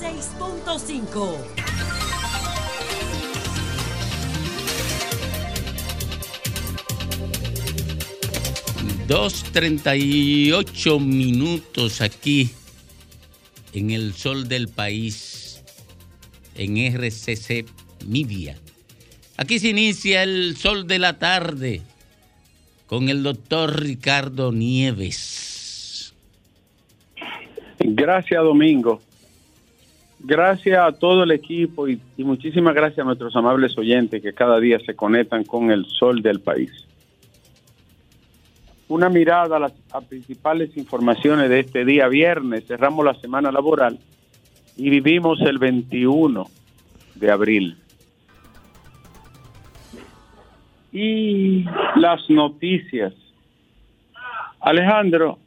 106.5. Dos treinta y ocho minutos aquí en el sol del país, en RCC Media. Aquí se inicia el sol de la tarde con el doctor Ricardo Nieves. Gracias, Domingo. Gracias a todo el equipo y, muchísimas gracias a nuestros amables oyentes que cada día se conectan con el sol del país. Una mirada a las a principales informaciones de este día viernes. Cerramos la semana laboral y vivimos el 21 de abril. Y las noticias. Alejandro,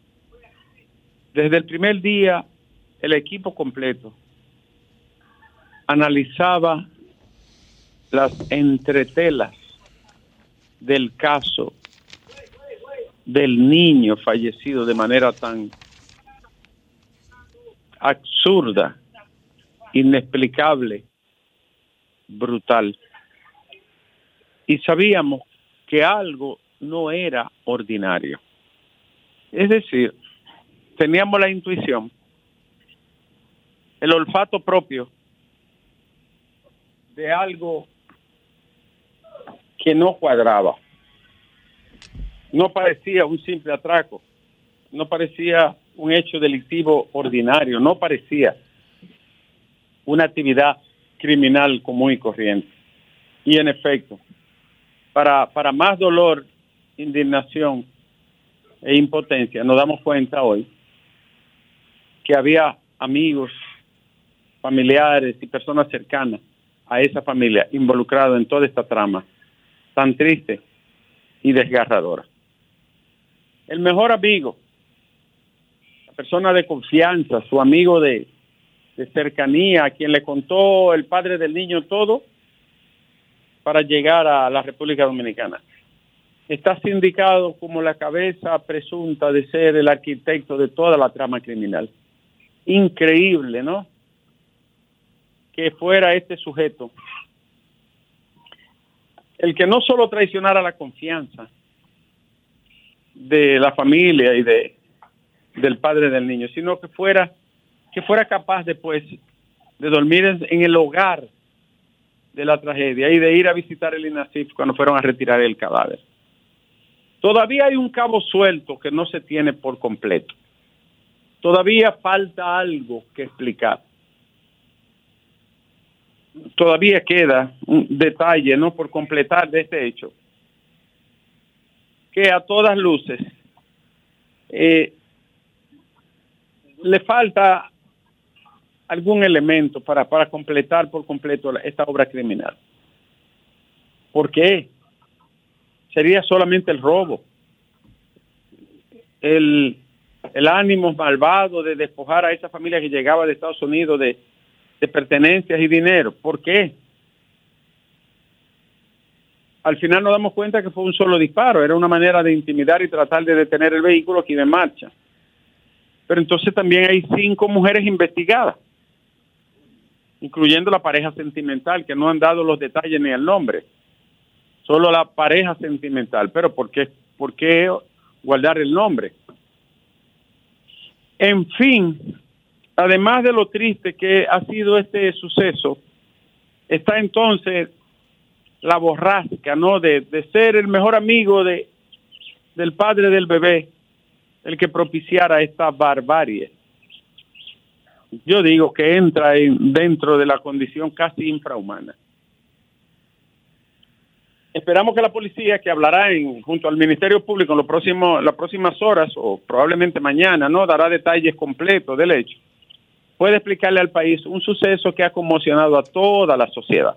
desde el primer día, el equipo completo analizaba las entretelas del caso del niño fallecido de manera tan absurda, inexplicable, brutal. Y sabíamos que algo no era ordinario. Es decir, teníamos la intuición, el olfato propio de algo que no cuadraba. No parecía un simple atraco, no parecía un hecho delictivo ordinario, no parecía una actividad criminal común y corriente. Y en efecto, para, para más dolor, indignación e impotencia, nos damos cuenta hoy que había amigos, familiares y personas cercanas a esa familia involucrados en toda esta trama tan triste y desgarradora. El mejor amigo, la persona de confianza, su amigo de, de cercanía, a quien le contó el padre del niño todo para llegar a la República Dominicana. Está sindicado como la cabeza presunta de ser el arquitecto de toda la trama criminal. Increíble, ¿no? Que fuera este sujeto el que no solo traicionara la confianza de la familia y de del padre del niño, sino que fuera que fuera capaz después de dormir en, en el hogar de la tragedia y de ir a visitar el INASIF cuando fueron a retirar el cadáver. Todavía hay un cabo suelto que no se tiene por completo. Todavía falta algo que explicar. Todavía queda un detalle, ¿no? Por completar de este hecho. Que a todas luces eh, le falta algún elemento para, para completar por completo esta obra criminal. ¿Por qué? Sería solamente el robo, el, el ánimo malvado de despojar a esa familia que llegaba de Estados Unidos de, de pertenencias y dinero. ¿Por qué? Al final nos damos cuenta que fue un solo disparo, era una manera de intimidar y tratar de detener el vehículo que iba en marcha. Pero entonces también hay cinco mujeres investigadas, incluyendo la pareja sentimental, que no han dado los detalles ni el nombre. Solo la pareja sentimental. Pero ¿por qué, por qué guardar el nombre? En fin, además de lo triste que ha sido este suceso, está entonces la borrasca, ¿no? De, de ser el mejor amigo de, del padre del bebé, el que propiciara esta barbarie. Yo digo que entra en- dentro de la condición casi infrahumana. Esperamos que la policía, que hablará en, junto al Ministerio Público en los próximos, las próximas horas o probablemente mañana, no dará detalles completos del hecho, pueda explicarle al país un suceso que ha conmocionado a toda la sociedad.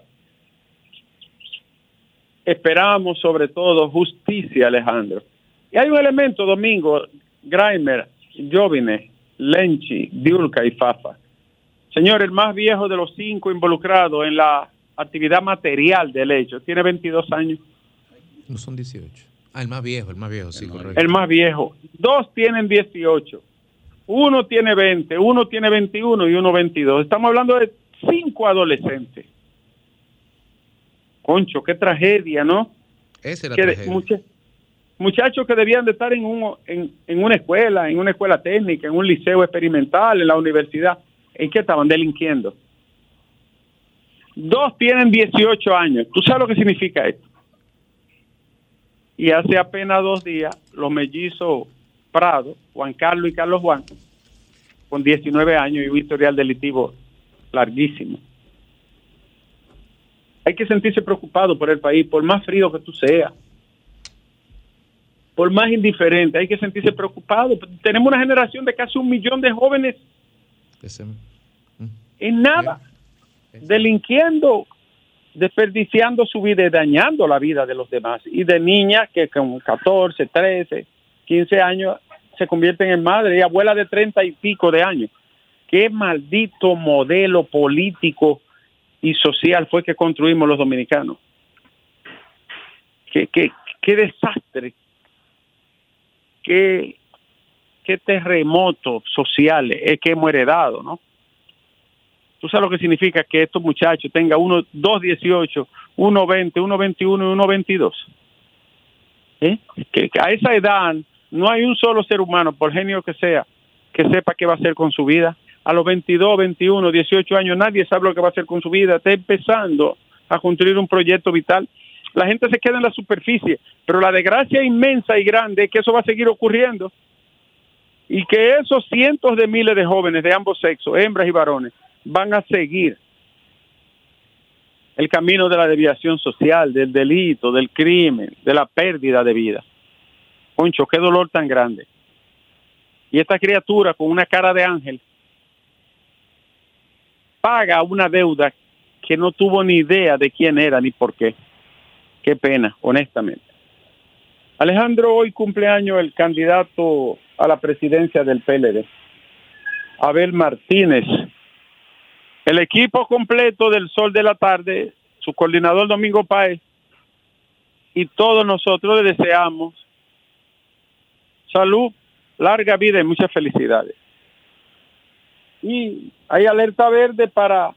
Esperamos sobre todo justicia, Alejandro. Y hay un elemento, Domingo, Grimer, Jovine, Lenchi, Diulca y Fafa. Señor, el más viejo de los cinco involucrados en la actividad material del hecho, tiene 22 años. No son 18. Ah, el más viejo, el más viejo, sí, correcto. El más viejo. Dos tienen 18. Uno tiene 20, uno tiene 21 y uno 22. Estamos hablando de cinco adolescentes. Concho, qué tragedia, ¿no? Esa es la tragedia. muchachos que debían de estar en, un, en, en, una escuela, en una escuela técnica, en un liceo experimental, en la universidad. ¿En qué estaban? Delinquiendo. Dos tienen 18 años. ¿Tú sabes lo que significa esto? Y hace apenas dos días, los mellizos Prado, Juan Carlos y Carlos Juan, con 19 años y un historial delictivo larguísimo. Hay que sentirse preocupado por el país, por más frío que tú seas, por más indiferente, hay que sentirse preocupado. Tenemos una generación de casi un millón de jóvenes en nada, delinquiendo, desperdiciando su vida y dañando la vida de los demás. Y de niñas que con 14, 13, 15 años se convierten en madre y abuela de 30 y pico de años. ¿Qué maldito modelo político y social fue que construimos los dominicanos? ¿Qué, qué, qué desastre? ¿Qué, qué terremotos sociales es que hemos heredado, no? Tú sabes lo que significa que estos muchachos tengan uno, dos dieciocho, uno veinte, uno veintiuno y uno veintidós. ¿Eh? Que, que, a esa edad no hay un solo ser humano, por genio que sea, que sepa qué va a hacer con su vida. A los 22, 21, 18 años nadie sabe lo que va a hacer con su vida. Está empezando a construir un proyecto vital. La gente se queda en la superficie, pero la desgracia inmensa y grande es que eso va a seguir ocurriendo y que esos cientos de miles de jóvenes de ambos sexos, hembras y varones, van a seguir el camino de la deviación social, del delito, del crimen, de la pérdida de vida. Concho, qué dolor tan grande. Y esta criatura con una cara de ángel paga una deuda que no tuvo ni idea de quién era ni por qué. Qué pena, honestamente. Alejandro, hoy cumpleaños el candidato a la presidencia del PLD, Abel Martínez. El equipo completo del Sol de la Tarde, su coordinador Domingo Páez y todos nosotros le deseamos salud, larga vida y muchas felicidades. Y hay alerta verde para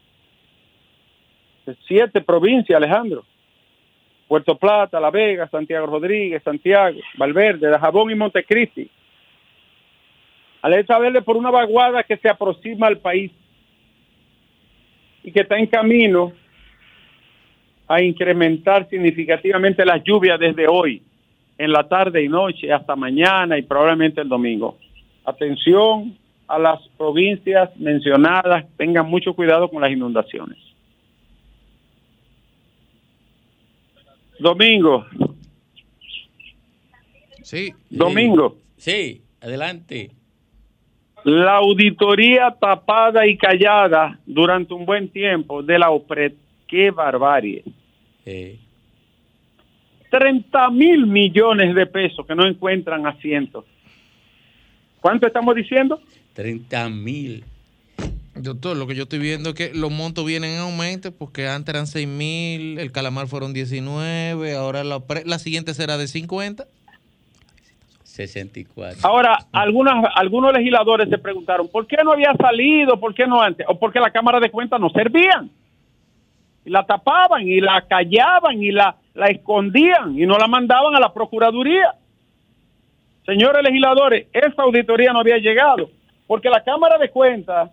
siete provincias, Alejandro. Puerto Plata, La Vega, Santiago Rodríguez, Santiago, Valverde, Dajabón y Montecristi. Alerta verde por una vaguada que se aproxima al país y que está en camino a incrementar significativamente las lluvias desde hoy en la tarde y noche hasta mañana y probablemente el domingo. Atención a las provincias mencionadas, tengan mucho cuidado con las inundaciones. Domingo. Sí. Domingo. Sí, adelante. La auditoría tapada y callada durante un buen tiempo de la OPRED. Qué barbarie. Sí. 30 mil millones de pesos que no encuentran asientos. ¿Cuánto estamos diciendo? 30 mil. Doctor, lo que yo estoy viendo es que los montos vienen en aumento porque antes eran 6 mil, el calamar fueron 19, ahora la, la siguiente será de 50. 64. Ahora, algunas, algunos legisladores se preguntaron, ¿por qué no había salido? ¿Por qué no antes? O porque la Cámara de Cuentas no servían. Y la tapaban y la callaban y la la escondían y no la mandaban a la Procuraduría. Señores legisladores, esa auditoría no había llegado, porque la Cámara de Cuentas,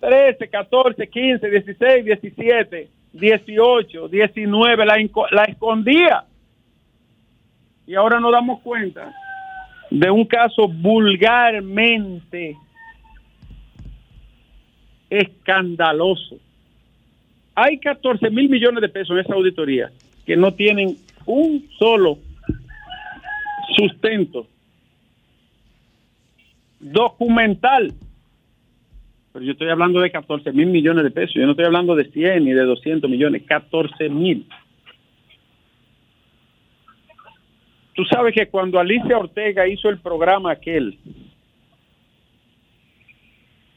13, 14, 15, 16, 17, 18, 19, la, la escondía. Y ahora nos damos cuenta de un caso vulgarmente escandaloso hay 14 mil millones de pesos en esa auditoría que no tienen un solo sustento documental. Pero yo estoy hablando de 14 mil millones de pesos. Yo no estoy hablando de 100 ni de 200 millones, 14 mil. Tú sabes que cuando Alicia Ortega hizo el programa aquel,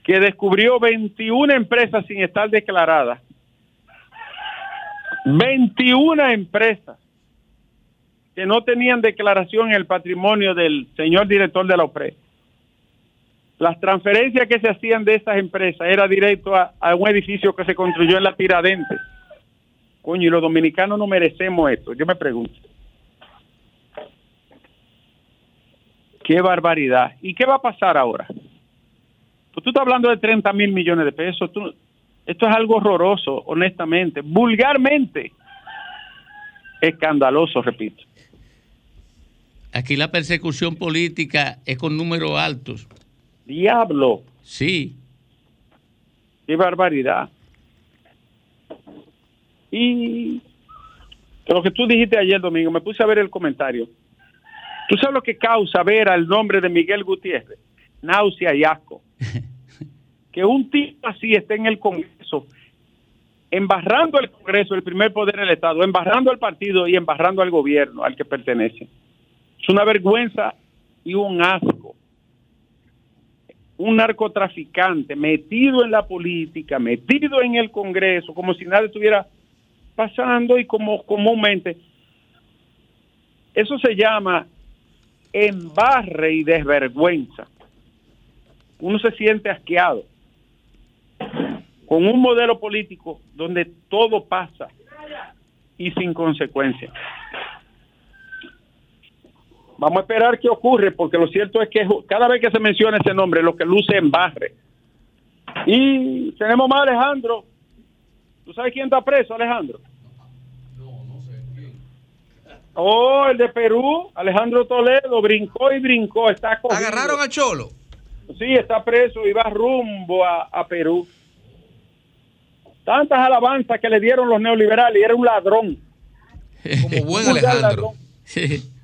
que descubrió 21 empresas sin estar declaradas, 21 empresas que no tenían declaración en el patrimonio del señor director de la OPRE. las transferencias que se hacían de esas empresas era directo a, un edificio que se construyó en la Tiradentes. Coño, y los dominicanos no merecemos esto. Yo me pregunto. Qué barbaridad. ¿Y qué va a pasar ahora? Pues tú estás hablando de 30 mil millones de pesos. Esto es algo horroroso, honestamente. Vulgarmente escandaloso, repito. Aquí la persecución política es con números altos. Diablo. Sí. Qué barbaridad. Y lo que tú dijiste ayer, Domingo, me puse a ver el comentario. ¿Tú sabes lo que causa ver al nombre de Miguel Gutiérrez? Náusea y asco. que un tipo así esté en el Congreso, embarrando el Congreso, el primer poder del Estado, embarrando al partido y embarrando al gobierno al que pertenece. Es una vergüenza y un asco. Un narcotraficante metido en la política, metido en el Congreso, como si nada estuviera pasando y como comúnmente. Eso se llama embarre y desvergüenza. Uno se siente asqueado con un modelo político donde todo pasa y sin consecuencias. Vamos a esperar qué ocurre, porque lo cierto es que cada vez que se menciona ese nombre, lo que luce en barre. Y tenemos más Alejandro. ¿Tú sabes quién está preso, Alejandro? No, no sé. Oh, el de Perú, Alejandro Toledo, brincó y brincó. Está ¿Agarraron a Cholo? Sí, está preso y va rumbo a, a Perú. Tantas alabanzas que le dieron los neoliberales y era un ladrón. Como buen Alejandro.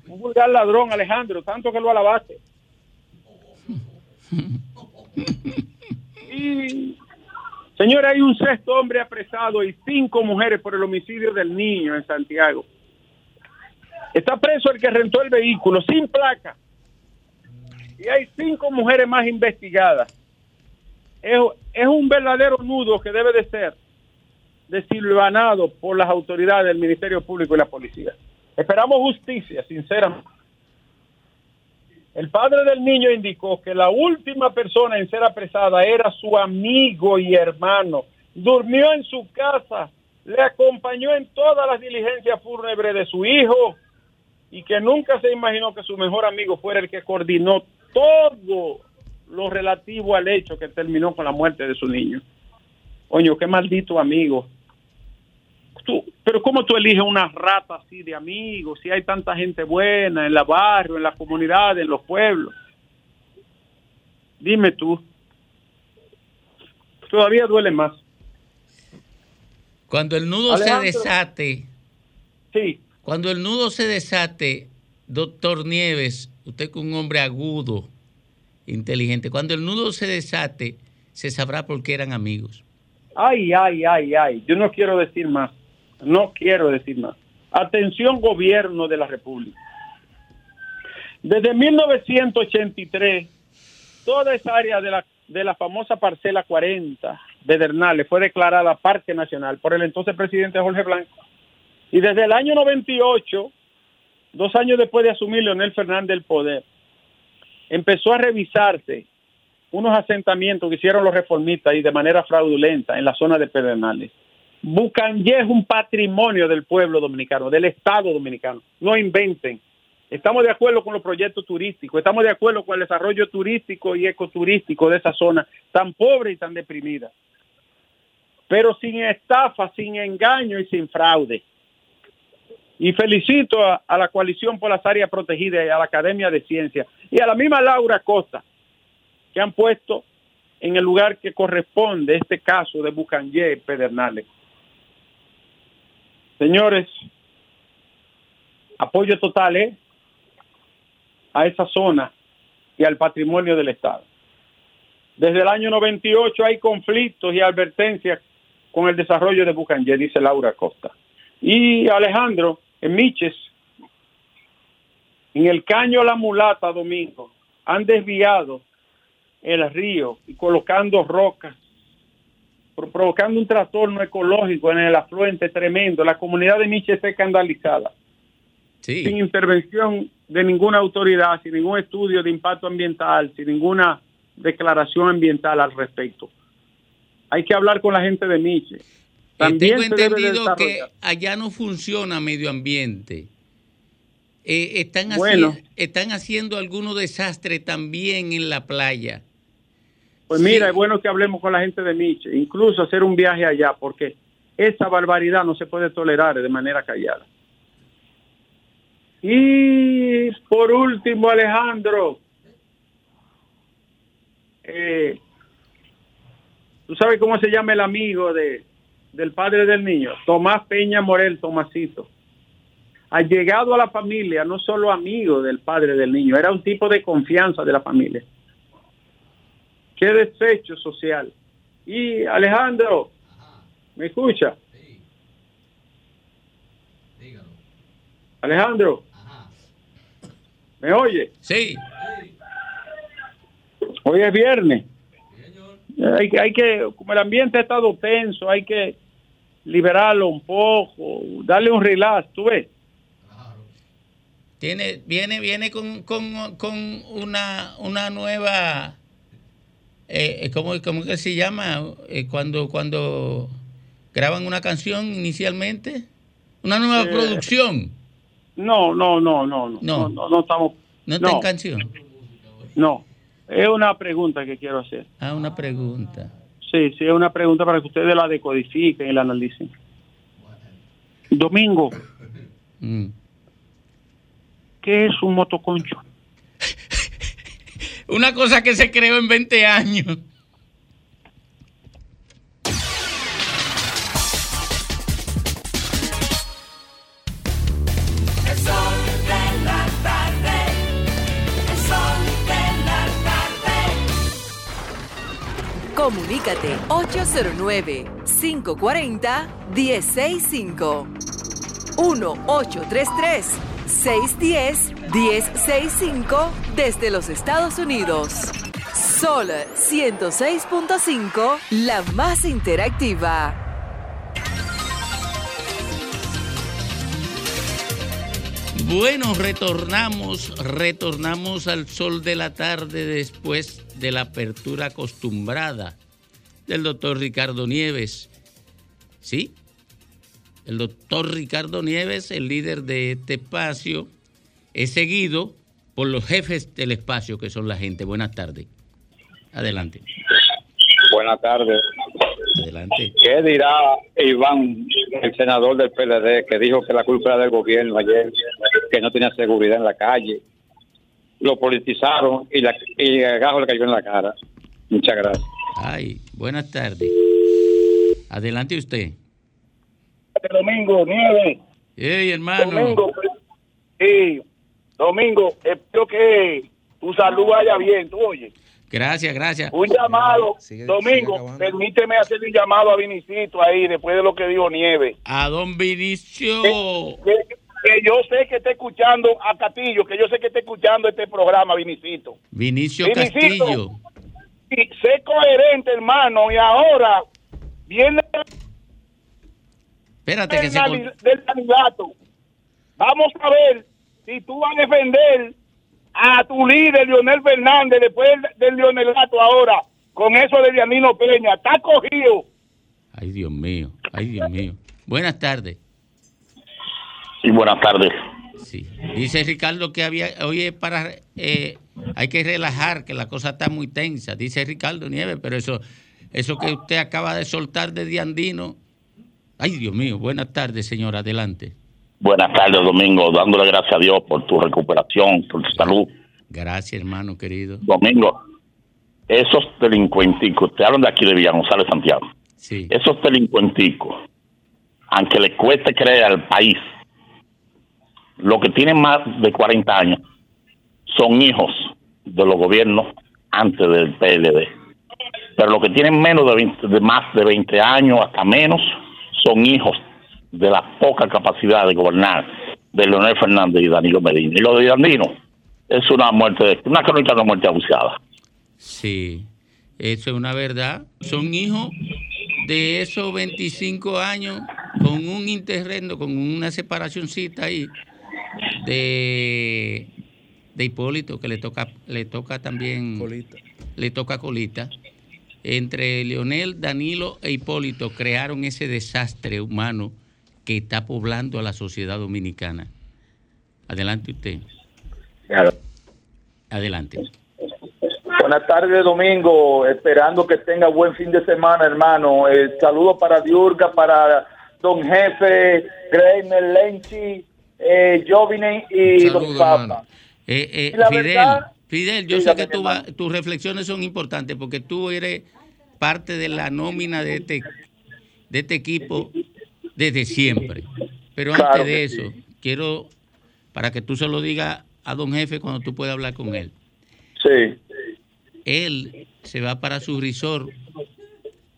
Un vulgar ladrón, Alejandro, tanto que lo alabaste. Y, señores, hay un sexto hombre apresado y cinco mujeres por el homicidio del niño en Santiago. Está preso el que rentó el vehículo sin placa. Y hay cinco mujeres más investigadas. Es, es un verdadero nudo que debe de ser desilvanado por las autoridades del Ministerio Público y la policía. Esperamos justicia, sinceramente. El padre del niño indicó que la última persona en ser apresada era su amigo y hermano. Durmió en su casa, le acompañó en todas las diligencias fúnebres de su hijo y que nunca se imaginó que su mejor amigo fuera el que coordinó todo lo relativo al hecho que terminó con la muerte de su niño. Oye, qué maldito amigo pero ¿cómo tú eliges una rata así de amigos si hay tanta gente buena en la barrio, en la comunidad, en los pueblos? Dime tú. Todavía duele más. Cuando el nudo se desate. Sí. Cuando el nudo se desate, doctor Nieves, usted con un hombre agudo, inteligente, cuando el nudo se desate, se sabrá por qué eran amigos. Ay, ay, ay, ay. Yo no quiero decir más. No quiero decir más. Atención gobierno de la República. Desde 1983, toda esa área de la, de la famosa parcela 40 de Dernales fue declarada Parque Nacional por el entonces presidente Jorge Blanco. Y desde el año 98, dos años después de asumir Leonel Fernández el poder, empezó a revisarse unos asentamientos que hicieron los reformistas y de manera fraudulenta en la zona de Pedernales. Bucanye es un patrimonio del pueblo dominicano, del Estado dominicano. No inventen. Estamos de acuerdo con los proyectos turísticos, estamos de acuerdo con el desarrollo turístico y ecoturístico de esa zona tan pobre y tan deprimida. Pero sin estafa, sin engaño y sin fraude. Y felicito a, la coalición por las áreas protegidas y a la Academia de Ciencias y a la misma Laura Costa, que han puesto en el lugar que corresponde este caso de Bucanye Pedernales. Señores, apoyo total ¿eh? a esa zona y al patrimonio del Estado. Desde el año 98 hay conflictos y advertencias con el desarrollo de Bucanje, dice Laura Costa. Y Alejandro, en Miches, en el caño La Mulata, Domingo, han desviado el río y colocando rocas provocando un trastorno ecológico en el afluente tremendo. La comunidad de Miche está escandalizada. Sin intervención de ninguna autoridad, sin ningún estudio de impacto ambiental, sin ninguna declaración ambiental al respecto. Hay que hablar con la gente de Miche. También Tengo entendido que allá no funciona medio ambiente. Eh, están, haci- Bueno. están haciendo algunos desastres también en la playa. Pues mira, Sí. es bueno que hablemos con la gente de Miche, incluso hacer un viaje allá, porque esa barbaridad no se puede tolerar de manera callada. Y por último, Alejandro, eh, ¿tú sabes cómo se llama el amigo de, del padre del niño? Tomás Peña Morel, Tomasito. Allegado a la familia, no solo amigo del padre del niño, era un tipo de confianza de la familia qué desecho social. Y Alejandro, ¿me escucha? Alejandro, ¿me oye? Sí, Hoy es viernes. Hay, que- hay que, como el ambiente ha estado tenso, hay que liberarlo un poco, darle un relax, ¿tú ves? tiene, viene, viene con, con, con una, una nueva, eh, ¿cómo, cómo que se llama? Eh, cuando, cuando graban una canción inicialmente, una nueva Eh, producción, No, no, no, no, no, No. no, no, estamos, no está en no. canción. no. Es una pregunta que quiero hacer. Ah, una pregunta. Sí, sí, es una pregunta para que ustedes la decodifiquen y la analicen. Domingo, Mm. ¿qué es un motoconcho? Una cosa que se creó en 20 años. Comunícate 809 540 1065 1-833 610 1065 desde los Estados Unidos. Sol 106.5, la más interactiva. Bueno, retornamos, retornamos al sol de la tarde después de la apertura acostumbrada del doctor Ricardo Nieves. ¿Sí? El doctor Ricardo Nieves, el líder de este espacio, es seguido por los jefes del espacio, que son la gente. Buenas tardes. Adelante, Buenas tardes. adelante. ¿Qué dirá Iván, el senador del PLD, que dijo que la culpa era del gobierno ayer, que no tenía seguridad en la calle? Lo politizaron y, la, y el gajo le cayó en la cara. Muchas gracias. Ay, buenas tardes. Adelante usted. Domingo, Nieve. Hey, hermano. Domingo, sí. Domingo, espero que tu salud vaya bien, tú oye. Gracias, gracias. Un llamado, Sigue- Domingo, permíteme hacer un llamado a Vinicito ahí después de lo que dijo Nieve. A don Vinicio. Que, que yo sé que está escuchando a Castillo, que yo sé que está escuchando este programa, Vinicito. Vinicio Vinicito. Castillo. Y sé coherente, hermano, y ahora viene Espérate que del, se del candidato. Vamos a ver si tú vas a defender a tu líder, Leonel Fernández, después del, Leonelato ahora, con eso de Dianino Peña. Está cogido. Ay, Dios mío. Ay, Dios mío. Buenas tardes. Y buenas tardes. Sí. Dice Ricardo que había, oye, para, eh, hay que relajar, que la cosa está muy tensa. Dice Ricardo Nieves, pero eso, eso que usted acaba de soltar de Diandino. Ay, Dios mío. Buenas tardes, señor. Adelante. Buenas tardes, Domingo. Dándole gracias a Dios por tu recuperación, por tu salud. Gracias, hermano querido. Domingo, esos delincuenticos, te hablan de aquí de Villa González, Santiago. Sí. Esos delincuenticos, aunque les cueste creer al país, lo que tienen más de 40 años son hijos de los gobiernos antes del PLD. Pero los que tienen menos de, 20 de más de 20 años, hasta menos, son hijos de la poca capacidad de gobernar de Leonel Fernández y Danilo Medina. Y lo de Danilo es una muerte, una crónica de muerte abusiada. Sí, eso es una verdad. Son hijos de esos 25 años con un interrendo, con una separacioncita ahí de, de Hipólito, que le toca, le toca también Colita. le toca colita. Entre Leonel, Danilo e Hipólito crearon ese desastre humano que está poblando a la sociedad dominicana. Adelante usted. Adelante. Buenas tardes, Domingo. Esperando que tenga buen fin de semana, hermano. Eh, saludo para Diurga, para Don Jefe, Greiner, Lenchi, eh, Jovine y Don Papa. Eh, eh, Y la Fidel, verdad- Fidel, yo Dígame, sé que tú vas- tus reflexiones son importantes porque tú eres parte de la nómina de este, de este equipo desde siempre. Pero Claro antes de eso, quiero, para que tú se lo digas a don jefe cuando tú puedas hablar con él. Sí. Él se va para su resort,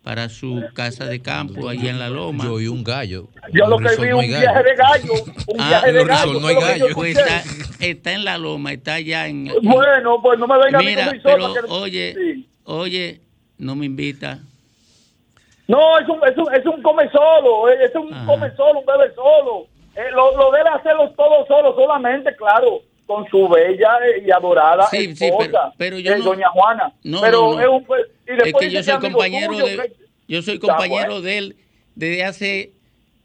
para su casa de campo allá en la loma. Yo y un gallo. Yo lo que vi un viaje de gallo, un Ah, viaje de gallo. no hay gallo. Pues está, está en la loma, está allá en... Bueno, pues no me venga a mí Mira, con mi pero que- oye, Sí. oye, no me invita. No, es un, es un, es un come solo, eh, es un come solo, un bebé solo. Eh, lo, lo debe hacerlo todo solo, solamente, claro, con su bella y adorada Sí, sí, esposa, pero- pero yo no- doña Juana. No, pero no, es un pues, y Es que yo soy compañero tuyo, de, que- yo soy compañero de él desde hace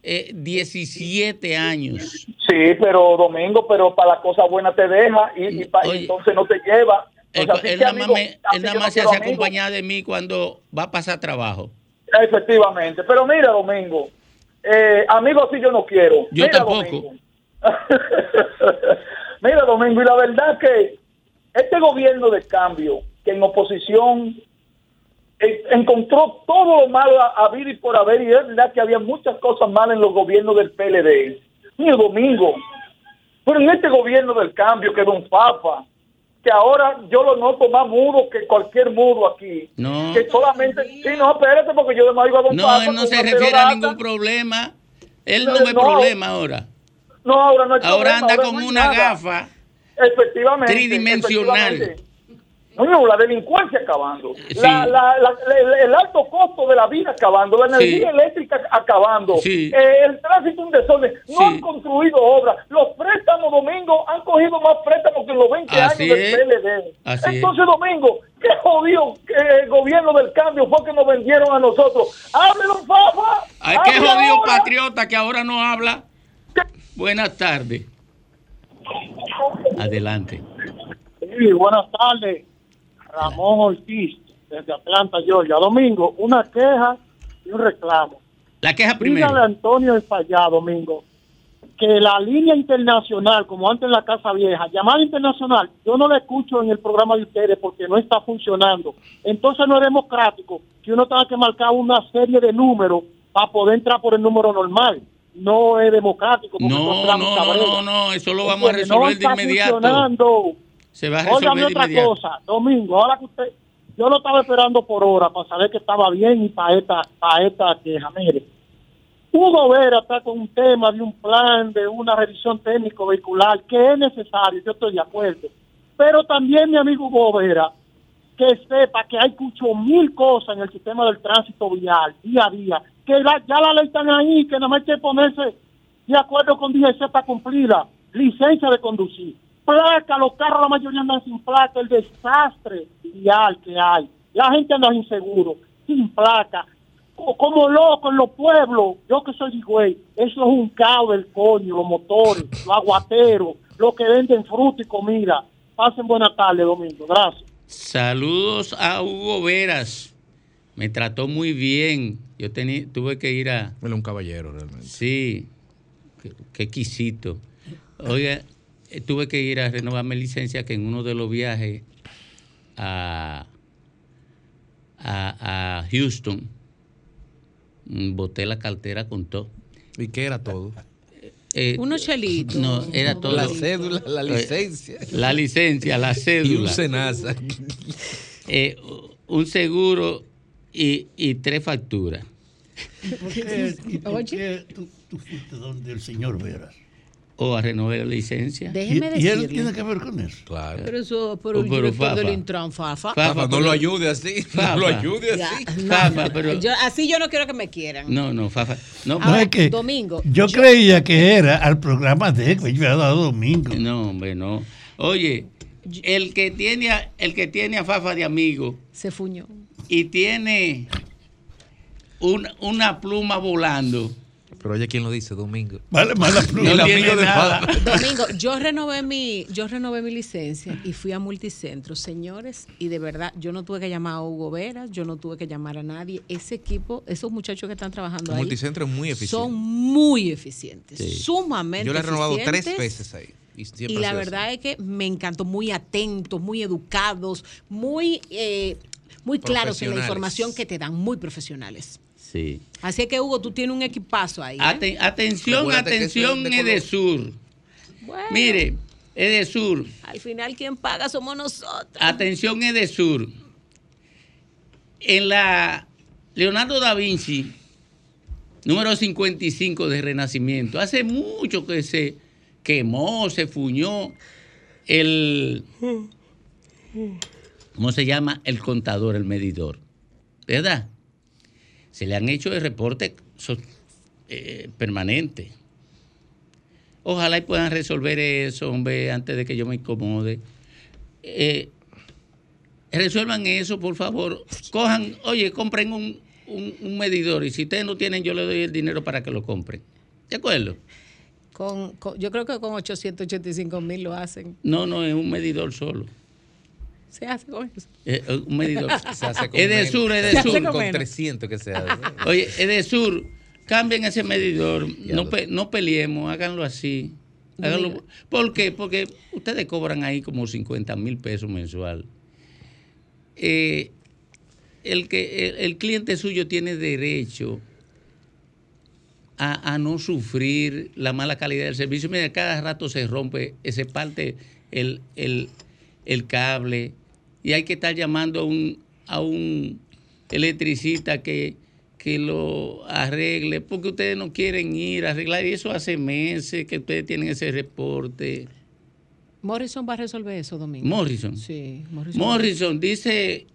eh, 17 años. Sí, pero Domingo, pero para las cosas buenas te deja y, y pa- y entonces no te lleva. Él, Entonces, así él nada más, me- él nada se hace amigo. acompañar de mí cuando va a pasar trabajo. Efectivamente. Pero mira, Domingo, eh, amigos sí yo no quiero. Yo Mira, tampoco. Domingo. mira, Domingo, y la verdad que este gobierno de cambio, que en oposición eh, encontró todo lo malo a, a vir y por haber, y es verdad que había muchas cosas malas en los gobiernos del PLD. Mira, Domingo, pero en este gobierno del cambio que Don Papa, que ahora yo lo noto más mudo que cualquier mudo aquí. No. Que solamente, sí, no, espérate, porque yo le digo a Don No, Papa. él no se refiere a ningún problema. Él No, no ve no. problema ahora. No, ahora no hay Ahora problema, anda ahora con no una nada. gafa Efectivamente. tridimensional. efectivamente. No, la delincuencia acabando, Sí. la, la- la- la- el alto costo de la vida acabando, la energía Sí. eléctrica acabando, Sí. eh, el tránsito un desorden, no han construido obras, los préstamos, Domingo, han cogido más préstamos que en los 20 Así años del PLD. Es. Entonces, Domingo, qué jodido que el gobierno del cambio fue que nos vendieron a nosotros. ¡Hable, don Fafa! Ay, qué ¡Hable jodido ahora! patriota que ahora no habla. Buenas tardes. Adelante. Sí, buenas tardes. Ramón Ortiz, desde Atlanta, Georgia. Domingo, una queja y un reclamo. La queja Dígale primero. a Antonio Espallá, Domingo, que la línea internacional, como antes en la Casa Vieja, llamada internacional, yo no la escucho en el programa de ustedes porque no está funcionando. Entonces no es democrático que uno tenga que marcar una serie de números para poder entrar por el número normal. No es democrático. No, no, no, no, no, eso lo vamos a resolver no de inmediato. Se va a resolver de otra inmediato. cosa, Domingo, ahora que usted, yo lo estaba esperando por hora para saber que estaba bien y para esta, para esta queja, mire. Hugo Vera está con un tema de un plan, de una revisión técnico vehicular, que es necesario, yo estoy de acuerdo. Pero también mi amigo Hugo Vera, que sepa que hay ocho mil cosas en el sistema del tránsito vial, día a día, que ya la ley están ahí, que nada más hay que ponerse de acuerdo con DGC para cumplirla. Licencia de conducir. Placa, los carros la mayoría andan sin placa, el desastre vial que hay. La gente anda inseguro, sin placa, co- como loco en los pueblos. Yo que soy de güey, eso es un caos del coño, los motores, los aguateros, los que venden fruta y comida. Pasen buena tarde, Domingo. Gracias. Saludos a Hugo Veras. Me trató muy bien. Yo tení- tuve que ir a. Es un caballero realmente. Sí, qué, qué exquisito. Oiga, eh, tuve que ir a renovar mi licencia que en uno de los viajes a, a, a Houston mm, boté la cartera con todo. ¿Y qué era todo? Eh, Unos chelitos. No, era todo. La cédula, la Eh, licencia. La licencia, la cédula. Y un cenaza. Eh, un seguro y, y tres facturas. ¿Por qué, y por qué tú, tú fuiste donde el señor Veras? O a renovar la licencia. Déjeme y, y él tiene que ver con eso. Claro. Pero eso, por un pero director Fafa. del Intran, Fafa. Fafa, no lo ayude así. Fafa. No lo ayude Ya, así. no, pero- yo- así yo no quiero que me quieran. No, no, Fafa. No, Ahora, es que Domingo, Yo, creía que era al programa de que yo había dado domingo. No, hombre, no. Oye, el que tiene a, el que tiene a Fafa de amigo Se fuñó. Y tiene un- una pluma volando. Pero oye, ¿quién lo dice? Domingo. Vale, mala No El tiene amigo de nada. Domingo, yo renové mi, yo renové mi licencia y fui a multicentro, señores, y de verdad, yo no tuve que llamar a Hugo Veras, yo no tuve que llamar a nadie. Ese equipo, esos muchachos que están trabajando El ahí, multicentro es muy eficiente. son muy eficientes, Sí. sumamente Yo lo he renovado tres veces ahí. Y, la verdad es que me encantó, muy atentos, muy educados, muy, eh, muy claros en la información que te dan, muy profesionales. Sí. Así es que Hugo, tú tienes un equipazo ahí. ¿eh? Aten- atención, Recuérdate atención, Edesur. Bueno, Mire, Edesur, al final quien paga somos nosotros. atención, Edesur. En la Leonardo da Vinci, número 55 de Renacimiento, hace mucho que se quemó, se fuñó el. ¿Cómo se llama? El contador, el medidor. ¿Verdad? Se le han hecho el reporte eh, permanente. Ojalá y puedan resolver eso, hombre, antes de que yo me incomode. Eh, resuelvan eso, por favor. Cojan, oye, compren un, un- un medidor y si ustedes no tienen, yo le doy el dinero para que lo compren. ¿De acuerdo? Con, con- yo creo que con 885 mil lo hacen. No, no, es un medidor solo. Se hace con eso. Eh, eh, un medidor. Se hace con es de menos. sur, es Se de hace sur. con Con menos. 300 que sea. Oye, es de sur. Cambien ese medidor. No, pe- no peleemos, háganlo así. Háganlo. ¿Por qué? Porque ustedes cobran ahí como 50 mil pesos mensual. Eh, el, que, el, el cliente suyo tiene derecho a, a no sufrir la mala calidad del servicio. Mira, cada rato se rompe, se parte el, el, el cable y hay que estar llamando a un, a un electricista que, que lo arregle, porque ustedes no quieren ir a arreglar. Y eso hace meses que ustedes tienen ese reporte. Morrison va a resolver eso, Domingo. Morrison. Sí, Morrison. Morrison dice,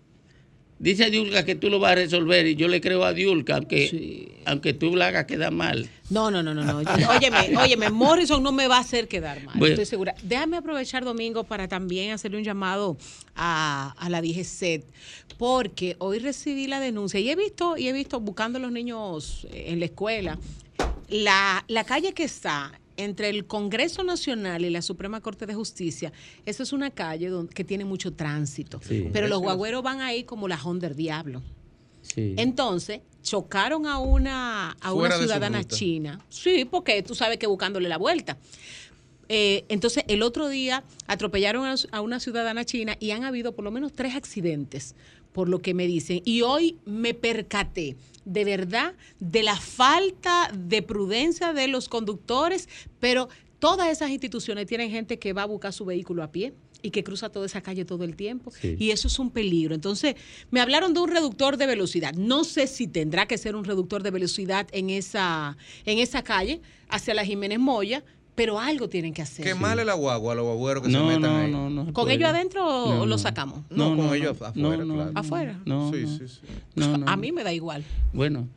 dice Diulca que tú lo vas a resolver y yo le creo a Diulca, aunque, aunque tú la hagas quedar mal. No, no, no, no, no. Óyeme, óyeme, Morrison no me va a hacer quedar mal, Bueno. estoy segura. Déjame aprovechar, Domingo, para también hacerle un llamado a, a la DGCET, porque hoy recibí la denuncia y he visto, y he visto buscando a los niños eh, en la escuela, la, la calle que está entre el Congreso Nacional y la Suprema Corte de Justicia, esa es una calle donde, que tiene mucho tránsito, Sí. pero los guagüeros van ahí como la Honda del Diablo. Sí. Entonces, chocaron a una, a Fuera una ciudadana china. Sí, porque tú sabes que buscándole la vuelta. Eh, entonces, el otro día atropellaron a, a una ciudadana china y han habido por lo menos tres accidentes, por lo que me dicen. Y hoy me percaté de verdad de la falta de prudencia de los conductores, pero todas esas instituciones tienen gente que va a buscar su vehículo a pie y que cruza toda esa calle todo el tiempo. Sí. Y eso es un peligro. Entonces, me hablaron de un reductor de velocidad. No sé si tendrá que ser un reductor de velocidad en esa, en esa calle, hacia la Jiménez Moya, pero algo tienen que hacer. Quemarle la guagua a los guagüeros que No, se metan no, ahí. no, no. ¿Con ellos adentro o No, lo no. sacamos? No, con ellos afuera, no, no, claro. ¿Afuera? No, Sí, no. sí, sí. No, no, a mí me da igual. Bueno,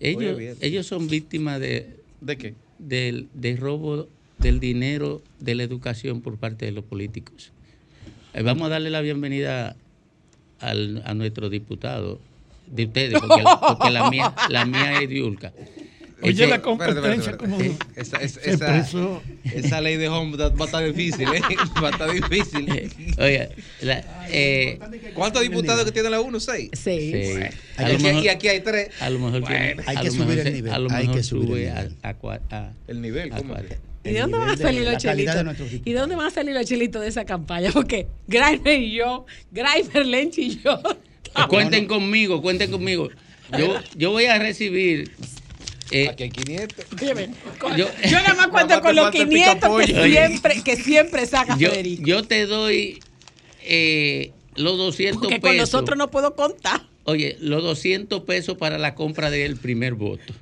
ellos, ellos son víctimas de, ¿De qué? del, del robo del dinero de la educación por parte de los políticos. Eh, vamos a darle la bienvenida al- a nuestro diputado, de ustedes, porque, la, porque la mía, la mía es Diulca. Oye, la competencia como Eh, Esa, esa, ley de home va a estar difícil, ¿eh? Va a estar difícil. Oiga, la- eh, ¿Cuántos diputados que tiene la 1? ¿Seis? Sí. sí, Y a lo aquí, mejor- y aquí hay tres. a lo mejor tiene- hay que subir mejor el nivel, A lo hay mejor que subir el nivel. a, a cua- a- El nivel, a ¿cómo cuatro. que? ¿Y de dónde van a salir los chelitos? ¿Y de dónde van a salir los chelitos de esa campaña? Porque Grimer y yo, Grimer, Lench y yo. Cuenten conmigo, cuenten conmigo. Yo, yo voy a recibir. Eh, Aquí hay 500. Óyeme, con- Yo- yo, nada más cuento con los falta el 500 que siempre, que siempre saca yo, Federico. yo te doy eh, los 200 Porque pesos. con nosotros no puedo contar. Oye, los 200 pesos para la compra del primer voto.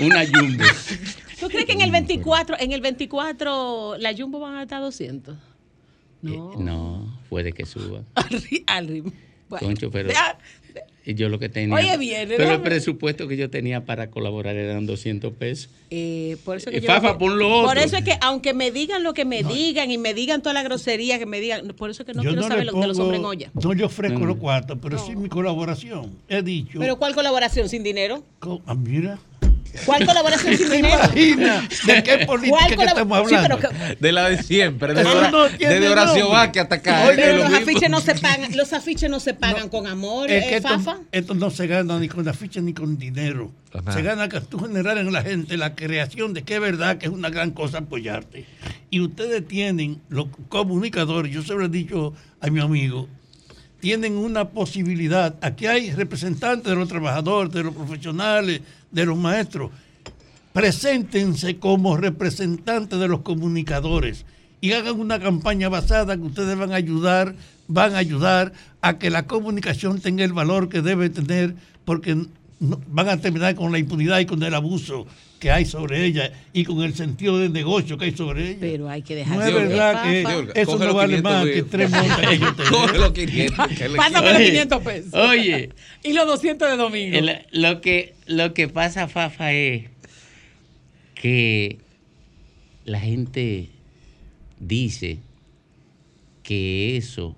Una jumbo. ¿Tú crees que en el 24, en el 24 la Jumbo van a estar 200? No. Eh, no, puede que suba. Al ri- al ritmo. Bueno, Concho, pero- deja- Y Yo lo que tenía. Oye, bien, Pero el presupuesto que yo tenía para colaborar eran 200 pesos. Eh, por eso que Eh, yo Fafa, lo- ponlo Por otro. eso es que, aunque me digan lo que me digan y me digan toda la grosería que me digan, por eso es que no yo quiero no saber le lo de los pongo- hombres en olla. No le ofrezco No. los cuartos, pero sí mi colaboración. He dicho. Pero ¿cuál colaboración sin dinero? co- ah, mira. ¿Cuál colaboración sin ¿Te dinero? imaginas de qué política ¿Cuál que estamos Sí, hablando? pero que- De la de siempre, Hora- no desde Horacio. Vázquez hasta acá. Oye, es Pero lo los mismo. afiches no se pagan, los afiches no se pagan con amor, Es eh, que Fafa. esto no se gana ni con la ficha ni con dinero. Ajá. Se gana que tú generar en la gente la creación de que es verdad que es una gran cosa apoyarte. Y ustedes tienen, los comunicadores, yo se lo he dicho a mi amigo, tienen una posibilidad. Aquí hay representantes de los trabajadores, de los profesionales, de los maestros. Preséntense como representantes de los comunicadores y hagan una campaña basada que ustedes van a ayudar, van a ayudar a que la comunicación tenga el valor que debe tener, porque no- van a terminar con la impunidad y con el abuso que hay sobre ella y con el sentido de negocio que hay sobre ella. Pero hay que dejar No es de- verdad que Fafa. eso no vale 500 más que tres montas que yo tengo. Coge los 500. que le Pásame los 500 pesos. Oye. y los 200 de domingo. El- lo, que, lo que pasa, Fafa, es que la gente dice que eso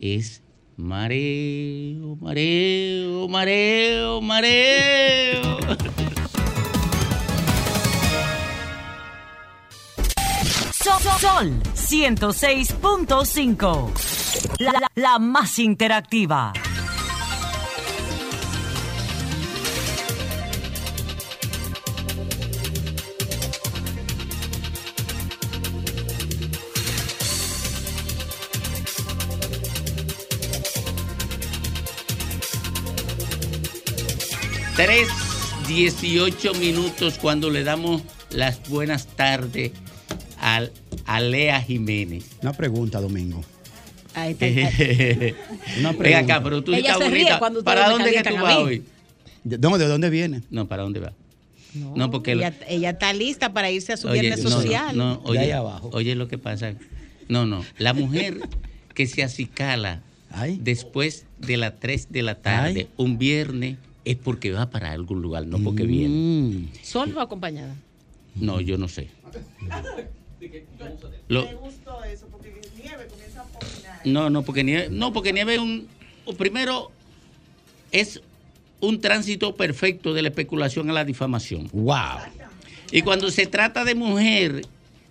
es mareo, mareo, mareo, mareo. Sol, Sol 106.5. La, la- la más interactiva. Tres 18 minutos cuando le damos las buenas tardes al, a Lea Jiménez. Una pregunta, Domingo. Ahí está. Una pregunta. acá, pero tú Ella estás bonita. ¿Para dónde que tú vas hoy? ¿De dónde, de dónde viene? No, ¿para dónde vas? No, porque... ella, ella está lista para irse a su Oye, viernes no, social. No, no, oye, abajo. oye lo que pasa. No, no. La mujer que se acicala Ay. después de las 3 de la tarde, Ay. un viernes, es porque va para algún lugar, no porque Mm. viene. ¿Solo o acompañada? No, yo no sé. Lo- no, no, porque nieve, no, porque nieve es un. Primero, es un tránsito perfecto de la especulación a la difamación. ¡Wow! Y cuando se trata de mujer,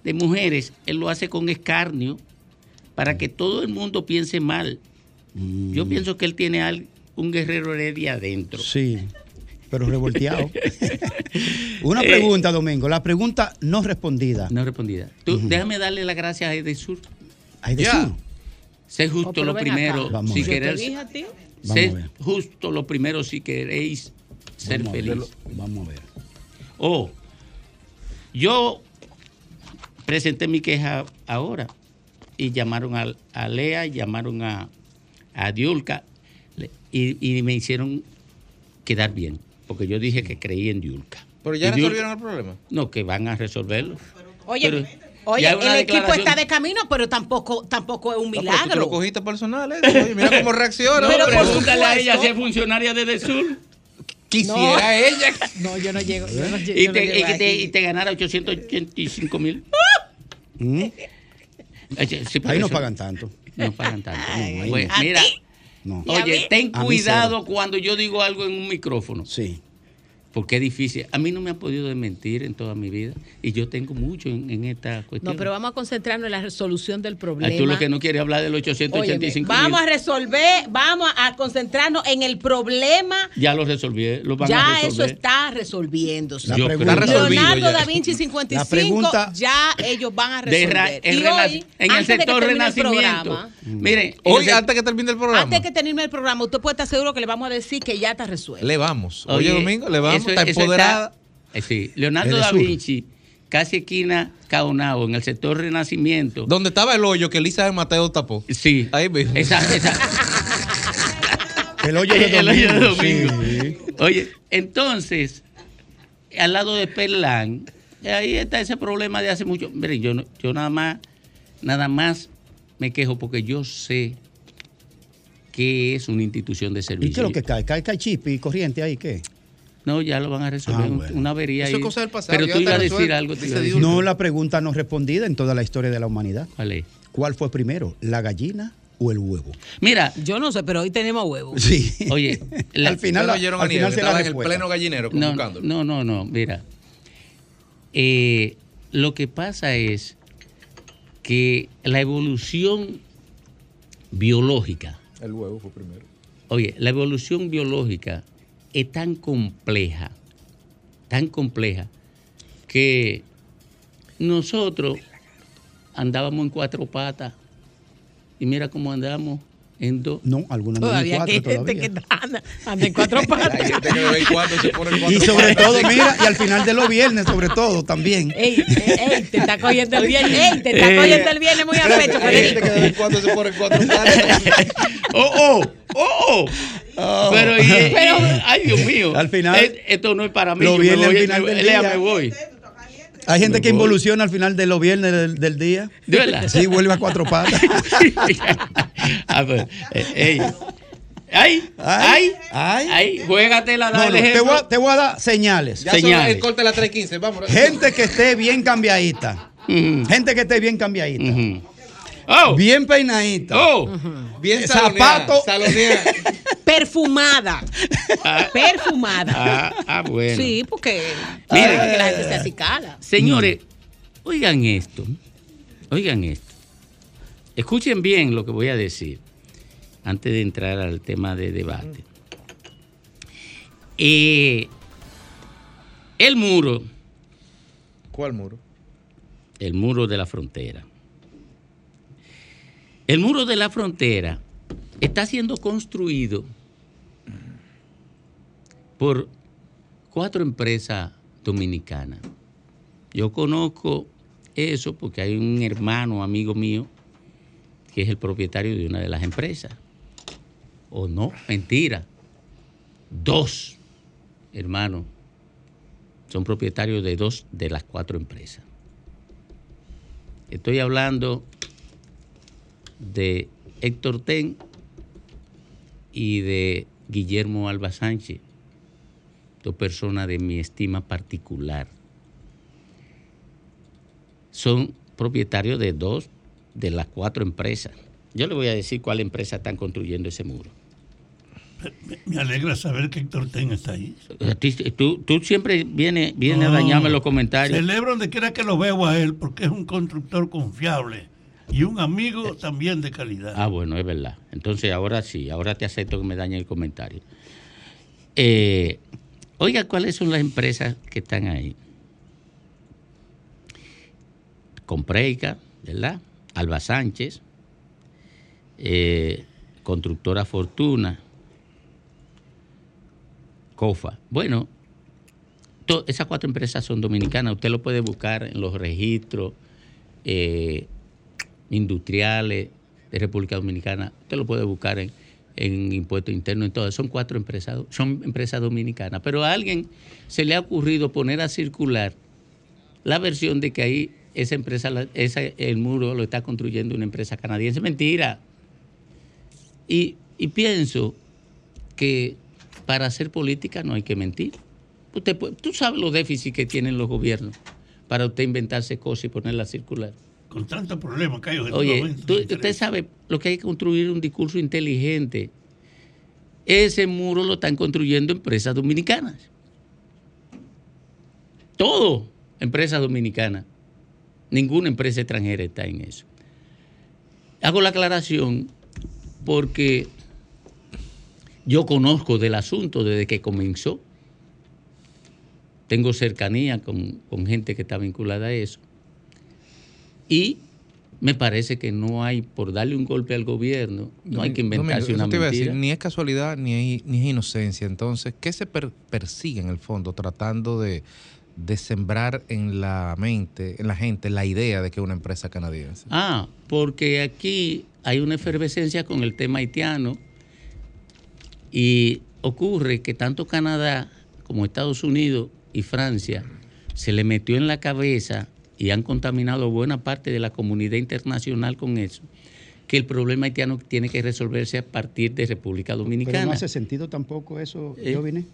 de mujeres, él lo hace con escarnio para que todo el mundo piense mal. Yo pienso que él tiene al- un guerrero heredia adentro. Sí, pero revolteado. Una Eh, pregunta, Domingo. La pregunta no respondida. No respondida. Tú, Déjame darle las gracias a Edesur. Hay de Ya. sur. Sé Oh, justo pero lo primero. Vamos a si a. Vamos Sé a ver. justo lo primero si queréis ser Vamos a feliz. Vamos a ver. Oh, yo presenté mi queja ahora y llamaron a, a Lea, llamaron a, a Diulca y, y me hicieron quedar bien, porque yo dije que creí en Diulca. Pero ya Y Diulca- resolvieron el problema. No, que van a resolverlo. Oye, Pero oye el equipo está de camino, pero tampoco, tampoco es un No, pero tú lo milagro. cogiste personal, ¿eh? Oye, mira cómo reacciona. No, Pero pregúntale a ella si es funcionaria de Desur Quisiera ella. No, yo no llego. yo no y yo no te, llego y te- y te ganara 885 mil. ¿Mm? Sí, Ahí no pagan tanto. No pagan tanto. no. ¿A mira, ti? No. ¿Y a oye, ten cuidado cuando yo digo algo en un micrófono, Sí. Porque es difícil. A mí no me ha podido desmentir en toda mi vida y yo tengo mucho en, en esta cuestión. No, pero vamos a concentrarnos en la resolución del problema. tú lo que no quieres hablar del Óyeme, 885 vamos a resolver, vamos a concentrarnos en el problema. ya lo resolví, lo van a Ya eso resolver. está resolviéndose. La Yo pregunta, Está resolvido Leonardo ya. da Vinci 55, La pregunta- ya ellos van a resolver. ra- en, y rela- hoy, en el antes de que sector termine el renacimiento. programa, Miren, en el Hoy, antes que termine el programa. antes que termine el programa, usted puede estar seguro que le vamos a decir que ya está resuelto. Le vamos. Oye, Domingo, le vamos. Eso- está eso empoderada. eh, sí, Leonardo da sur. Vinci, casi esquina Caonao, en el sector Renacimiento. Donde estaba el hoyo que Elisa Mateo tapó. Sí. Ahí mismo. Esa, esa, El hoyo de El hoyo de Domingo. Domingo. Sí. Oye, entonces, al lado de Perlán, ahí está ese problema de hace mucho. Mire, yo, yo nada más, nada más me quejo porque yo sé qué es una institución de ¿Y servicio. qué es lo que cae? ¿Cae, cae chip y corriente ahí? ¿Qué? No, ya lo van a resolver. Ah, bueno. Una avería Eso ahí. es cosa del pasado, Pero tú ibas a decir algo. Dice decir- No la pregunta no respondida en toda la historia de la humanidad. ¿Cuál es? ¿Cuál fue primero, la gallina o el huevo? Mira. Yo no sé, pero hoy tenemos huevos. Sí. Oye, Al final, No oyeron a al final Nieves, se la en el pleno gallinero No, no, no, no, mira. Eh, lo que pasa es que la evolución biológica, El huevo fue primero. oye, la evolución biológica es tan compleja, tan compleja, que nosotros andábamos en cuatro patas. Y mira cómo andamos en dos. No, algunos en Todavía hay cuatro gente que todavía. anda, anda en cuatro patas. Hay gente que en cuando se pone en cuatro Y sobre patas. todo, mira, y al final de los viernes, sobre todo, también. Ey, ey, ey, te está cogiendo el viernes. Ey, te está Eh. cogiendo el viernes muy a pecho, Hay gente que de vez en cuando se pone en cuatro patas. ¡Oh, oh! ¡Oh! Pero, y- y- Pero- ay, Dios mío. Al final, Es- esto no es para mí. lo yo me viene al voy, final me- del día. me voy. Hay gente Me que voy. involuciona al final de los viernes del, del día. ¿De verdad? Sí, vuelve a cuatro patas. Ah, pues, eh, ey. ¡Ay! ¡Ay! ay. ¡Ay! Juégatela, No, no, te, voy a, te voy a dar señales. Ya son Señales. el corte de la 315, vamos. Gente que esté bien cambiadita. Gente que esté bien cambiadita. ¡Oh! Bien peinadita. ¡Oh! Bien Zapato. Salonea. Perfumada. Ah, Perfumada. ah, ah, bueno. Sí, porque, Miren. porque la gente se acicala. Señores, oigan esto. Oigan esto. Escuchen bien lo que voy a decir antes de entrar al tema de debate. Eh, el muro, ¿Cuál muro? el muro de la frontera. El muro de la frontera está siendo construido por cuatro empresas dominicanas. Yo conozco eso porque hay un hermano, amigo mío, que es el propietario de una de las empresas. O no, mentira. Dos hermanos son propietarios de dos de las cuatro empresas. Estoy hablando de Héctor Ten y de Guillermo Alba Sánchez, dos personas de mi estima particular. Son propietarios de dos de las cuatro empresas. Yo le voy a decir cuál empresa están construyendo ese muro. Me alegra saber que Héctor Ten está ahí. Tú, tú siempre vienes viene a dañarme los comentarios. Celebro donde quiera que lo veo a él porque es un constructor confiable y un amigo también de calidad. Ah, bueno, es verdad. Entonces ahora sí, ahora te acepto que me dañe el comentario. Eh, oiga, ¿cuáles son las empresas que están ahí? Compreica, ¿verdad? Alba Sánchez, eh, Constructora Fortuna, COFA. Bueno, esas cuatro empresas son dominicanas. Usted lo puede buscar en los registros eh, industriales de República Dominicana. Usted lo puede buscar en, en impuestos internos, en todo. Son cuatro empresas, son empresas dominicanas. Pero a alguien se le ha ocurrido poner a circular la versión de que ahí esa empresa, esa, el muro lo está construyendo una empresa canadiense. Mentira. Y, y pienso que para hacer política no hay que mentir. Usted puede- tú sabes los déficits que tienen los gobiernos para usted inventarse cosas y ponerlas circular. Con tantos problemas que hay Oye, tú- usted sabe lo que hay que construir un discurso inteligente. Ese muro lo están construyendo empresas dominicanas. Todo empresas dominicanas. Ninguna empresa extranjera está en eso. Hago la aclaración porque yo conozco del asunto desde que comenzó. Tengo cercanía con, con gente que está vinculada a eso. Y me parece que no hay, por darle un golpe al gobierno, no hay que inventarse Domingo, una te iba a decir, ni es casualidad ni es, ni es inocencia. Entonces, ¿qué se per- persigue en el fondo tratando de, de sembrar en la mente, en la gente, la idea de que es una empresa canadiense? Ah, porque aquí hay una efervescencia con el tema haitiano y ocurre que tanto Canadá como Estados Unidos y Francia se le metió en la cabeza y han contaminado buena parte de la comunidad internacional con eso, que el problema haitiano tiene que resolverse a partir de República Dominicana. Pero no hace sentido tampoco eso, Eh. yo vine.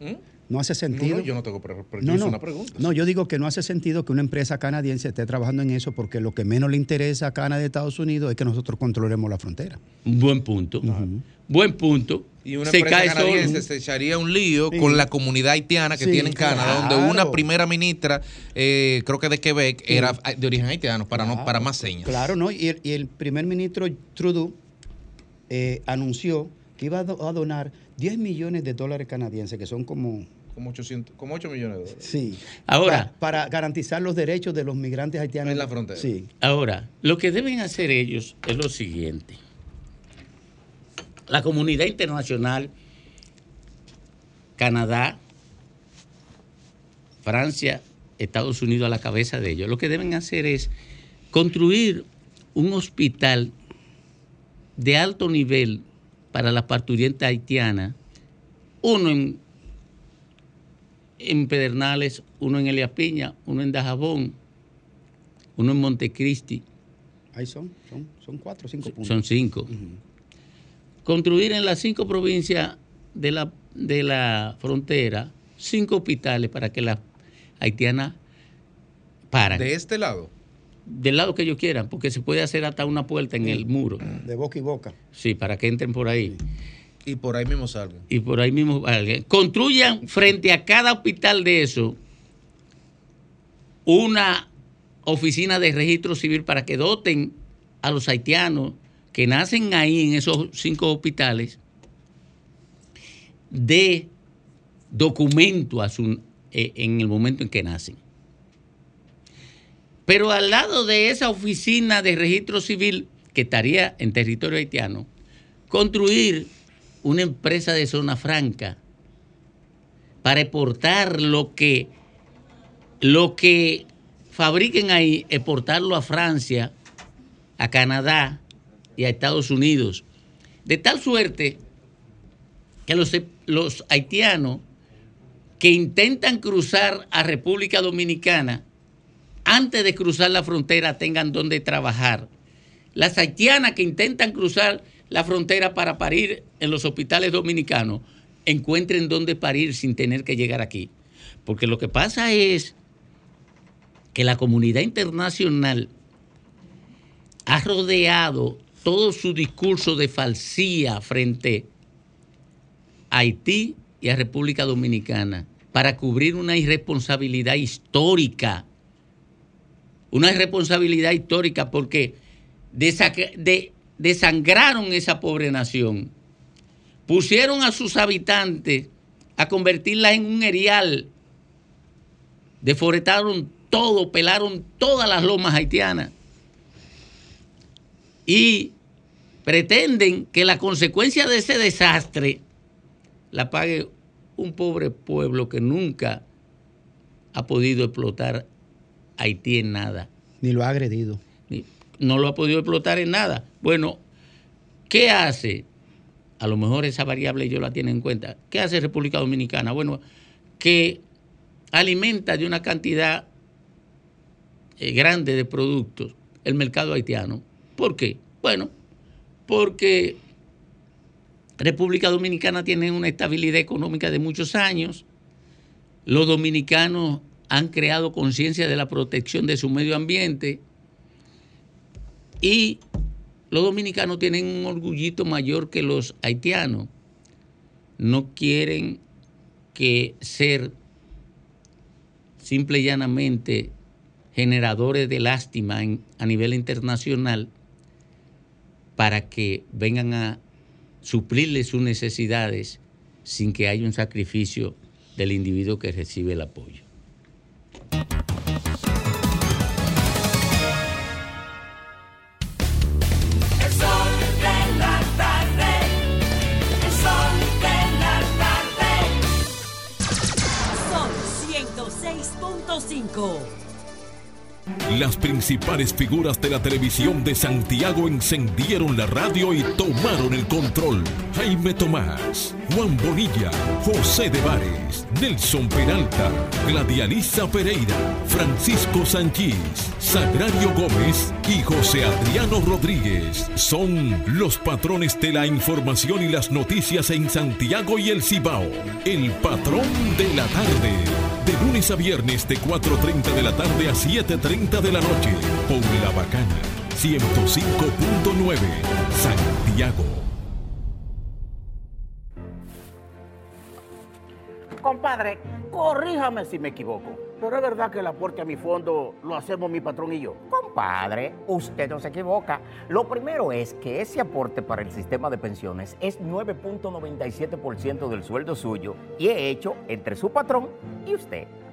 ¿Mm? No hace sentido. No, no, yo no tengo pero No, no. una pregunta. No, yo digo que no hace sentido que una empresa canadiense esté trabajando en eso porque lo que menos le interesa a Canadá y Estados Unidos es que nosotros controlemos la frontera. Buen punto. Buen punto. Y una Se empresa cae canadiense solo. se echaría un lío Sí. con la comunidad haitiana que Sí, tiene en Canadá, donde una primera ministra, eh, creo que de Quebec, era de origen haitiano, para no para más señas. Claro, ¿no? Y el, y el primer ministro Trudeau eh, anunció que iba a, do- a donar 10 millones de dólares canadienses, que son como... Como 800, como 8 millones de dólares. Sí. Ahora- Pa- Para, garantizar los derechos de los migrantes haitianos. En la frontera. Sí. Ahora, lo que deben hacer ellos es lo siguiente. La comunidad internacional, Canadá, Francia, Estados Unidos a la cabeza de ellos, lo que deben hacer es construir un hospital de alto nivel para la parturienta haitiana, uno en, en Pedernales, uno en Elia Piña, uno en Dajabón, uno en Montecristi, Ahí son, son, son cuatro o cinco puntos. son cinco. Construir en las cinco provincias de la, de la frontera cinco hospitales para que las haitianas paran. De este lado. Del lado que ellos quieran, porque se puede hacer hasta una puerta en el muro. De boca y boca. Sí, para que entren por ahí. Y por ahí mismo salgan. Y por ahí mismo alguien. Construyan frente a cada hospital de eso una oficina de registro civil para que doten a los haitianos que nacen ahí en esos cinco hospitales de documento a su- eh, en el momento en que nacen. Pero al lado de esa oficina de registro civil que estaría en territorio haitiano, construir una empresa de zona franca para exportar lo que, lo que fabriquen ahí, exportarlo a Francia, a Canadá y a Estados Unidos. De tal suerte que los, los haitianos que intentan cruzar a República Dominicana, antes de cruzar la frontera tengan donde trabajar. Las haitianas que intentan cruzar la frontera para parir en los hospitales dominicanos, encuentren donde parir sin tener que llegar aquí. Porque lo que pasa es que la comunidad internacional ha rodeado todo su discurso de falsía frente a Haití y a República Dominicana para cubrir una irresponsabilidad histórica. Una irresponsabilidad histórica porque de- desangraron esa pobre nación. Pusieron a sus habitantes a convertirla en un erial. Deforestaron todo, pelaron todas las lomas haitianas. Y pretenden que la consecuencia de ese desastre la pague un pobre pueblo que nunca ha podido explotar Haití en nada. Ni lo ha agredido. No lo ha podido explotar en nada. Bueno, ¿qué hace? A lo mejor esa variable ellos la tienen en cuenta. ¿Qué hace República Dominicana? Bueno, que alimenta de una cantidad eh, grande de productos el mercado haitiano. ¿Por qué? Bueno, porque República Dominicana tiene una estabilidad económica de muchos años. Los dominicanos han creado conciencia de la protección de su medio ambiente y los dominicanos tienen un orgullito mayor que los haitianos. No quieren que ser simple y llanamente generadores de lástima a nivel internacional para que vengan a suplirle sus necesidades sin que haya un sacrificio del individuo que recibe el apoyo. Las principales figuras de la televisión de Santiago encendieron la radio y tomaron el control. Jaime Tomás, Juan Bonilla, José de Vares, Nelson Peralta, Gladialisa Pereira, Francisco Sanchís, Sagrario Gómez y José Adriano Rodríguez son los patrones de la información y las noticias en Santiago y el Cibao. El patrón de la tarde. De lunes a viernes de 4.30 de la tarde a 7.30 de la noche. Por La Bacana 105.9 Santiago. Compadre, corríjame si me equivoco. Pero es verdad que el aporte a mi fondo lo hacemos mi patrón y yo. Compadre, usted no se equivoca. Lo primero es que ese aporte para el sistema de pensiones es 9.97% del sueldo suyo y es hecho entre su patrón y usted.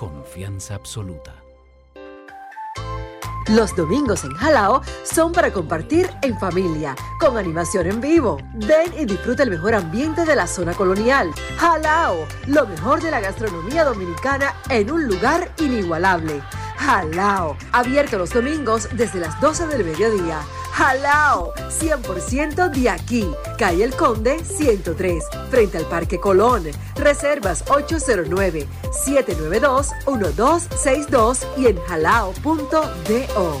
confianza absoluta. Los domingos en Jalao son para compartir en familia, con animación en vivo. Ven y disfruta el mejor ambiente de la zona colonial. Jalao, lo mejor de la gastronomía dominicana en un lugar inigualable. Jalao, abierto los domingos desde las 12 del mediodía. Jalao, 100% de aquí. Calle El Conde 103, frente al Parque Colón. Reservas 809-792-1262 y en jalao.do.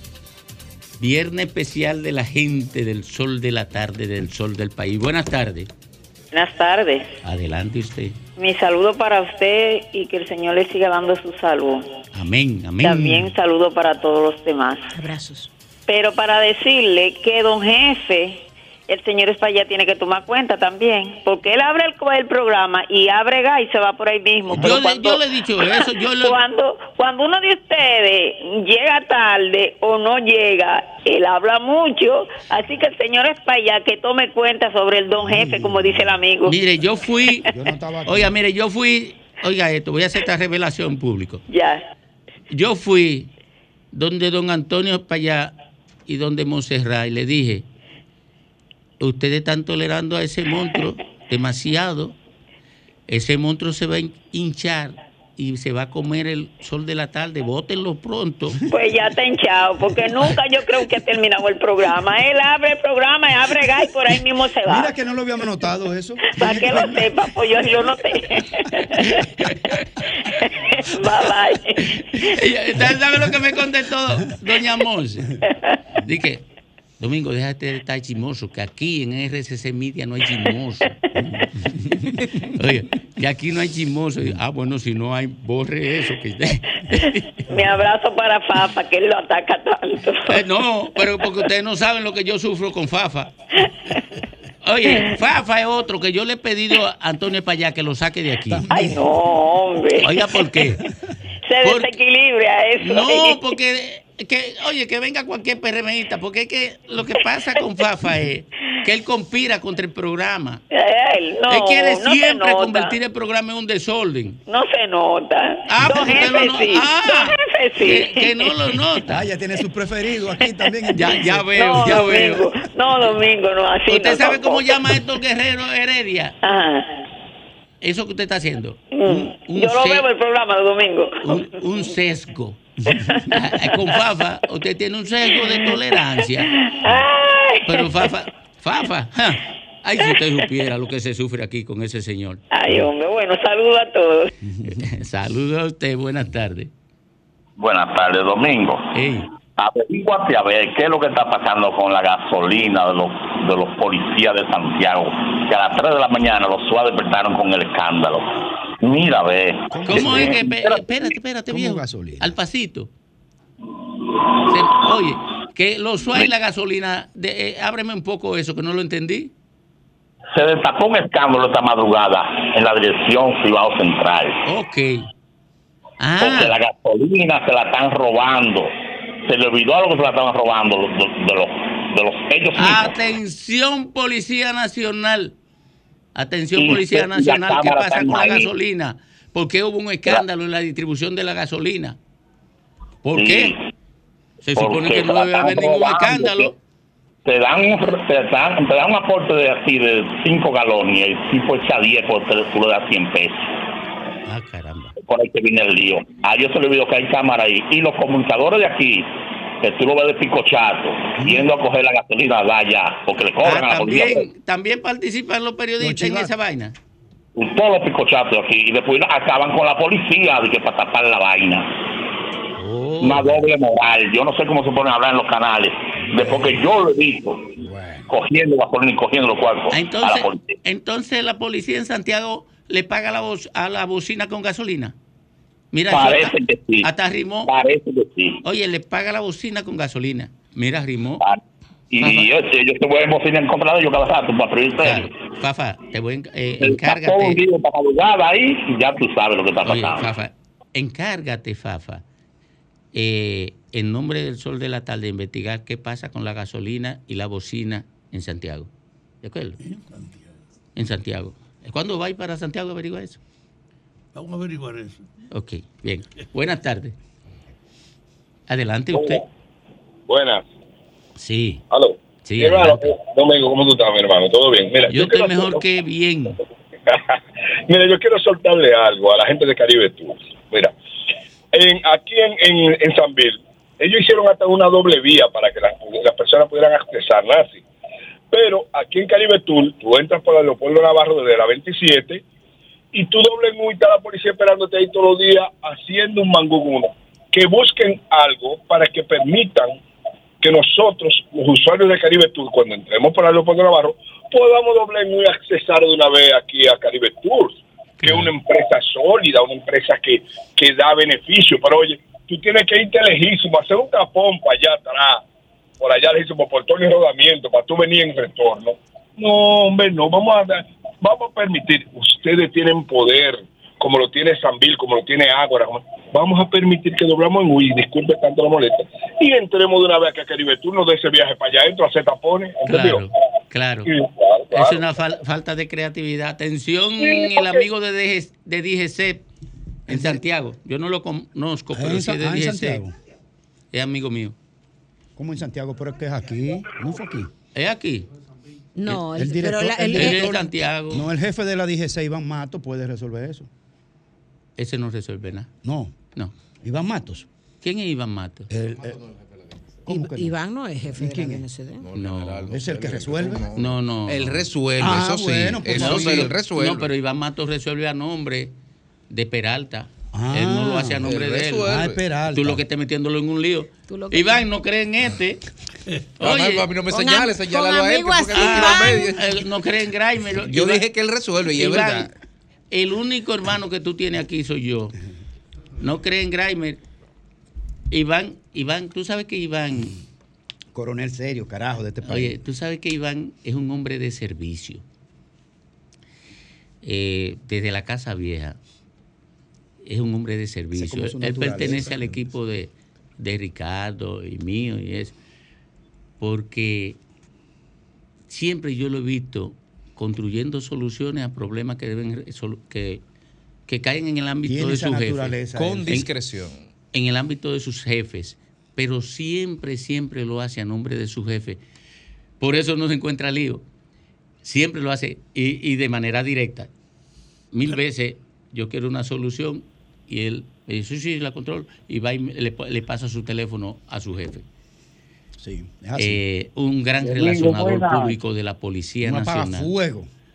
Viernes especial de la gente del sol de la tarde, del sol del país. Buenas tardes. Buenas tardes. Adelante usted. Mi saludo para usted y que el Señor le siga dando su salud. Amén, amén. También saludo para todos los demás. Abrazos. Pero para decirle que don jefe, el señor España tiene que tomar cuenta también, porque él abre el, el programa y abre gas y se va por ahí mismo. Yo le, cuando- yo le he dicho eso. Yo le- Cuando, cuando uno de ustedes llega tarde o no llega, él habla mucho, así que el señor España que tome cuenta sobre el don jefe, como dice el amigo. Mire, yo fui. Oiga, mire, yo fui. Oiga esto, voy a hacer esta revelación público. Ya. Yo fui donde don Antonio Payá y donde Monserrat y le dije, ustedes están tolerando a ese monstruo demasiado. Ese monstruo se va a hin- hinchar y se va a comer el sol de la tarde. Bótenlo pronto. Pues ya está hinchado, porque nunca yo creo que ha terminado el programa. Él abre el programa y abre gas y por ahí mismo se va. Mira que no lo habíamos notado eso. Para que lo sepa, pues yo lo noté. bye bye. Ella- ¿Sabe lo que me contestó doña Monse? Dije, Domingo, déjate de estar chismoso, que aquí en RCC Media no hay chismoso. Oye, que aquí no hay chismoso. Ah, bueno, si no hay, borre eso. Que... Mi abrazo para Fafa, que él lo ataca tanto. Eh, no, pero porque ustedes no saben lo que yo sufro con Fafa. Oye, Fafa es otro que yo le he pedido a Antonio Payá que lo saque de aquí. Ay, no, hombre. Oiga, ¿por qué? Se desequilibra eso. No, porque, que, oye, que venga cualquier PRMista, porque es que lo que pasa con Fafa es que él conspira contra el programa. Él, no, él quiere no se siempre nota. convertir el programa en un desorden. No se nota. Ah, Don porque jefe no- sí. ah, Don jefe sí. que- que no lo nota. Ah, ya tiene su preferido aquí también. Ya, ya veo, No, ya Domingo, veo. No, Domingo, no, así ¿Usted no, sabe tampoco. cómo llama esto Guerrero Heredia? Eso que usted está haciendo. Un, un Yo lo veo el programa de Domingo. un, un sesgo. Con Fafa, usted tiene un sesgo de tolerancia. Pero Fafa, Fafa, ja, Ay, si usted supiera lo que se sufre aquí con ese señor. Ay, hombre, bueno, saludo a todos. Saludos a usted, buenas tardes. Buenas tardes, Domingo. Averíguate a ver qué es lo que está pasando con la gasolina de los, de los policías de Santiago, que a las 3 de la mañana los SUA despertaron con el escándalo. Mira, a ver. ¿Cómo es que.? Espérate, espérate, viejo. Al pasito. Se- oye, que los SUA y la gasolina. De, eh, ábreme un poco eso, que no lo entendí. Se destapó un escándalo esta madrugada en la dirección Cibao Central. Ok. Porque la gasolina se la están robando. Se le olvidó algo que se la estaban robando los- de, de los, de los ellos mismos. Atención, Policía Nacional. Atención, Policía Nacional. ¿Qué pasa con la gasolina? ¿Por qué hubo un escándalo en la distribución de la gasolina? ¿Por qué? Se supone que no debe haber ningún escándalo. Te dan, un- te, dan, te dan un aporte de así de 5 galones y el tipo echa 10 porque tú le das 100 pesos. Ah, caramba. Por ahí que viene el lío. Ah, yo se le olvidó que hay cámara ahí. Y los comunicadores de aquí, que tú lo ves de picochato, yendo a coger la gasolina allá, porque le cobran a la policía. También, también participan los periodistas en esa vaina. Todos los picochatos aquí. Y después acaban con la policía de que para tapar la vaina. Oh. Una doble moral. Yo no sé cómo se ponen a hablar en los canales. Después que yo lo he visto, cogiendo gasolina y cogiendo los cuartos Ah, a la Entonces, policía. entonces la policía en Santiago le paga la voz, a la bocina con gasolina. Mira, Parece eso, que sí. hasta rimó. Parece que sí. Oye, le paga la bocina con gasolina. Mira, rimó. Y yo, yo te voy a bocina en de ellos cada rato para prevenir. Fafa, te voy a enc- eh, Todo un encárgate. día para madrugada ahí y ya tú sabes lo que está Oye, pasando. Fafa, encárgate, Fafa, eh, en nombre del sol de la tarde, investigar qué pasa con la gasolina y la bocina en Santiago. ¿De acuerdo? En Santiago. ¿Cuándo vais para Santiago a averiguar eso? Vamos a averiguar eso. Ok, bien. Buenas tardes. Adelante usted. Buenas. Sí. Aló. Sí, hermano, eh, Domingo, ¿cómo tú estás, mi hermano? ¿Todo bien? Mira, Yo estoy mejor que bien. Mira, yo quiero soltarle algo a la gente de Caribe Tours. Mira, en, aquí en, en, en San Bill, ellos hicieron hasta una doble vía para que las, las personas pudieran accesar, así. Pero aquí en Caribe Tour, tú entras por el aeropuerto Navarro desde la 27 y tú doble en un y está la policía esperándote ahí todos los días haciendo un manguguno. Que busquen algo para que permitan que nosotros, los usuarios de Caribe Tour, cuando entremos por el aeropuerto Navarro, podamos doble en y accesar de una vez aquí a Caribe Tours, que es una empresa sólida, una empresa que, que da beneficio. Pero oye, tú tienes que irte lejísimo, hacer un tapón para allá atrás, por allá lejísimo, por todo el rodamiento, para tú venir en retorno. No, hombre, no, vamos a, dar- vamos a permitir, ustedes tienen poder, como lo tiene Sanville, como lo tiene Ágora, vamos a permitir que doblamos en Wii, disculpe tanto la molestia, y entremos de una vez acá a Caribe Tour, nos dé ese viaje para allá adentro, a hacer tapones, ¿entendió? Claro, claro. Sí, claro, claro. Es una fal- falta de creatividad. Atención, el amigo de, DG de DGC en Santiago. Yo no lo conozco, Ah, pero en sí de ah, DGC. Santiago. Es amigo mío. ¿Cómo en Santiago? Pero es que es aquí. No fue aquí. ¿Es aquí? No, el, el- director, pero la- el el director- director- Santiago. No, el jefe de la DGC, Iván Matos, puede resolver eso. Ese no resuelve nada. No. No. Iván Matos. ¿Quién es Iván Matos? El, el- ¿Cómo que no? Iván no es jefe de. No. ¿Es el que resuelve? No, no. Él resuelve, Ah, eso sí. bueno, pues eso sí, sí, pero, él resuelve. no, pero Iván Matos resuelve a nombre de Peralta. Él no lo hace a nombre de él. Ah, Peralta. Tú lo que estás metiéndolo en un lío. Iván no cree en este. No, no, a mí no me señales, señálalo a él. así, no cree en Graeme. Yo Iván- dije que él resuelve y es Iván, verdad. El único hermano que tú tienes aquí soy yo. No cree en Graimer. Iván, Iván, tú sabes que Iván, Coronel serio, carajo, de este país. oye, tú sabes que Iván es un hombre de servicio. Eh, desde la Casa Vieja, es un hombre de servicio. Él pertenece al equipo de, de Ricardo y mío y eso. Porque siempre yo lo he visto construyendo soluciones a problemas que deben que, que caen en el ámbito de sus jefes. naturaleza Con discreción. En el ámbito de sus jefes. Pero siempre, siempre lo hace a nombre de su jefe. Por eso no se encuentra lío. Siempre lo hace y, y de manera directa. Mil veces yo quiero una solución y él me dice, sí, sí, la control. Y va y le, le pasa su teléfono a su jefe. Sí, es así. eh, un gran relacionador buena. público de la Policía Nacional.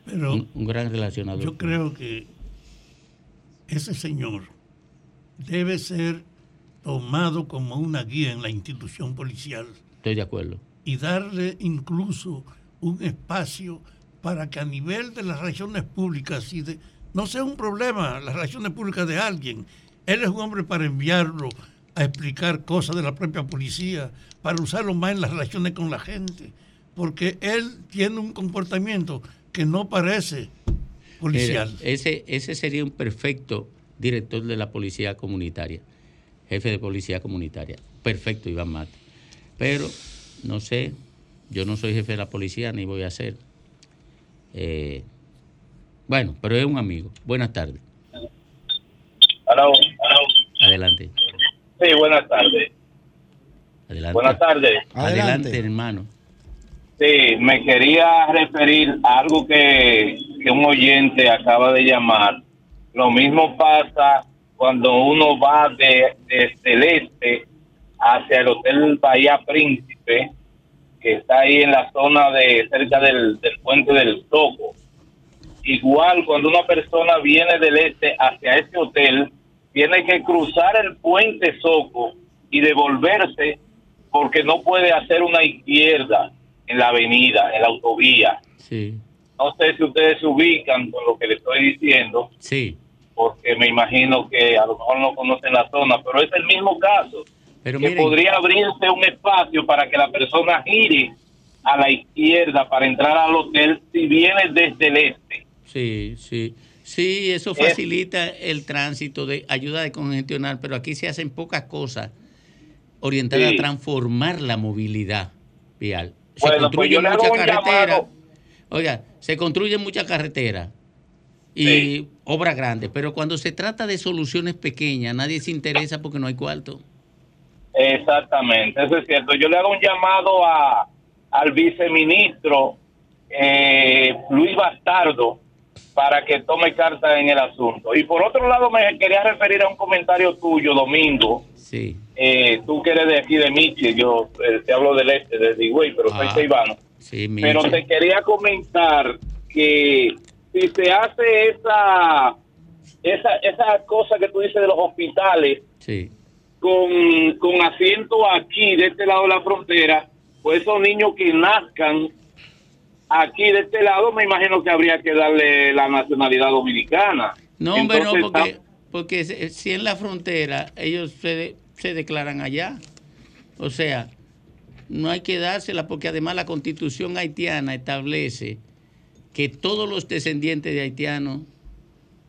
Pero un, un gran relacionador. Yo creo que ese señor debe ser tomado como una guía en la institución policial Estoy de acuerdo. y darle incluso un espacio para que a nivel de las relaciones públicas y de, no sea un problema las relaciones públicas de alguien. Él es un hombre para enviarlo a explicar cosas de la propia policía, para usarlo más en las relaciones con la gente, porque él tiene un comportamiento que no parece policial. Ese, ese sería un perfecto director de la policía comunitaria, jefe de policía comunitaria. Perfecto, Iván Mate. Pero, no sé, yo no soy jefe de la policía ni voy a ser. Eh, bueno, pero es un amigo. Buenas tardes. Adelante. Sí, buenas tardes. Adelante. Buenas tardes. Adelante, hermano. Sí, me quería referir a algo que, que un oyente acaba de llamar. Lo mismo pasa cuando uno va de, desde el este hacia el Hotel Bahía Príncipe, que está ahí en la zona de cerca del, del puente del Toco. Igual cuando una persona viene del este hacia ese hotel, tiene que cruzar el puente Soco y devolverse porque no puede hacer una izquierda en la avenida, en la autovía. Sí. No sé si ustedes se ubican con lo que le estoy diciendo, Sí. porque me imagino que a lo mejor no conocen la zona, pero es el mismo caso. Pero que miren- podría abrirse un espacio para que la persona gire a la izquierda para entrar al hotel si viene desde el este. Sí, sí. Sí, eso facilita el tránsito, de ayuda a descongestionar, pero aquí se hacen pocas cosas orientadas Sí. a transformar la movilidad vial. Se Bueno, pues carreteras. llamado. Oiga, se construyen muchas carreteras y obras grandes, pero cuando se trata de soluciones pequeñas, nadie se interesa porque no hay cuarto. Exactamente, eso es cierto. Yo le hago un llamado a, al viceministro eh, Luis Bastardo para que tome carta en el asunto. Y por otro lado, me quería referir a un comentario tuyo, Domingo. Sí. Eh, tú que eres de aquí de Michi, yo eh, te hablo del este, de Higüey, pero soy Ah, ceibano. Sí, Pero Michi. te quería comentar que si se hace esa, esa, esa cosa que tú dices de los hospitales, Sí. con, con asiento aquí, de este lado de la frontera, pues esos niños que nazcan aquí de este lado, me imagino que habría que darle la nacionalidad dominicana. No, hombre, no, porque, porque si si en la frontera ellos se, de- se declaran allá. O sea, no hay que dársela porque además la constitución haitiana establece que todos los descendientes de haitianos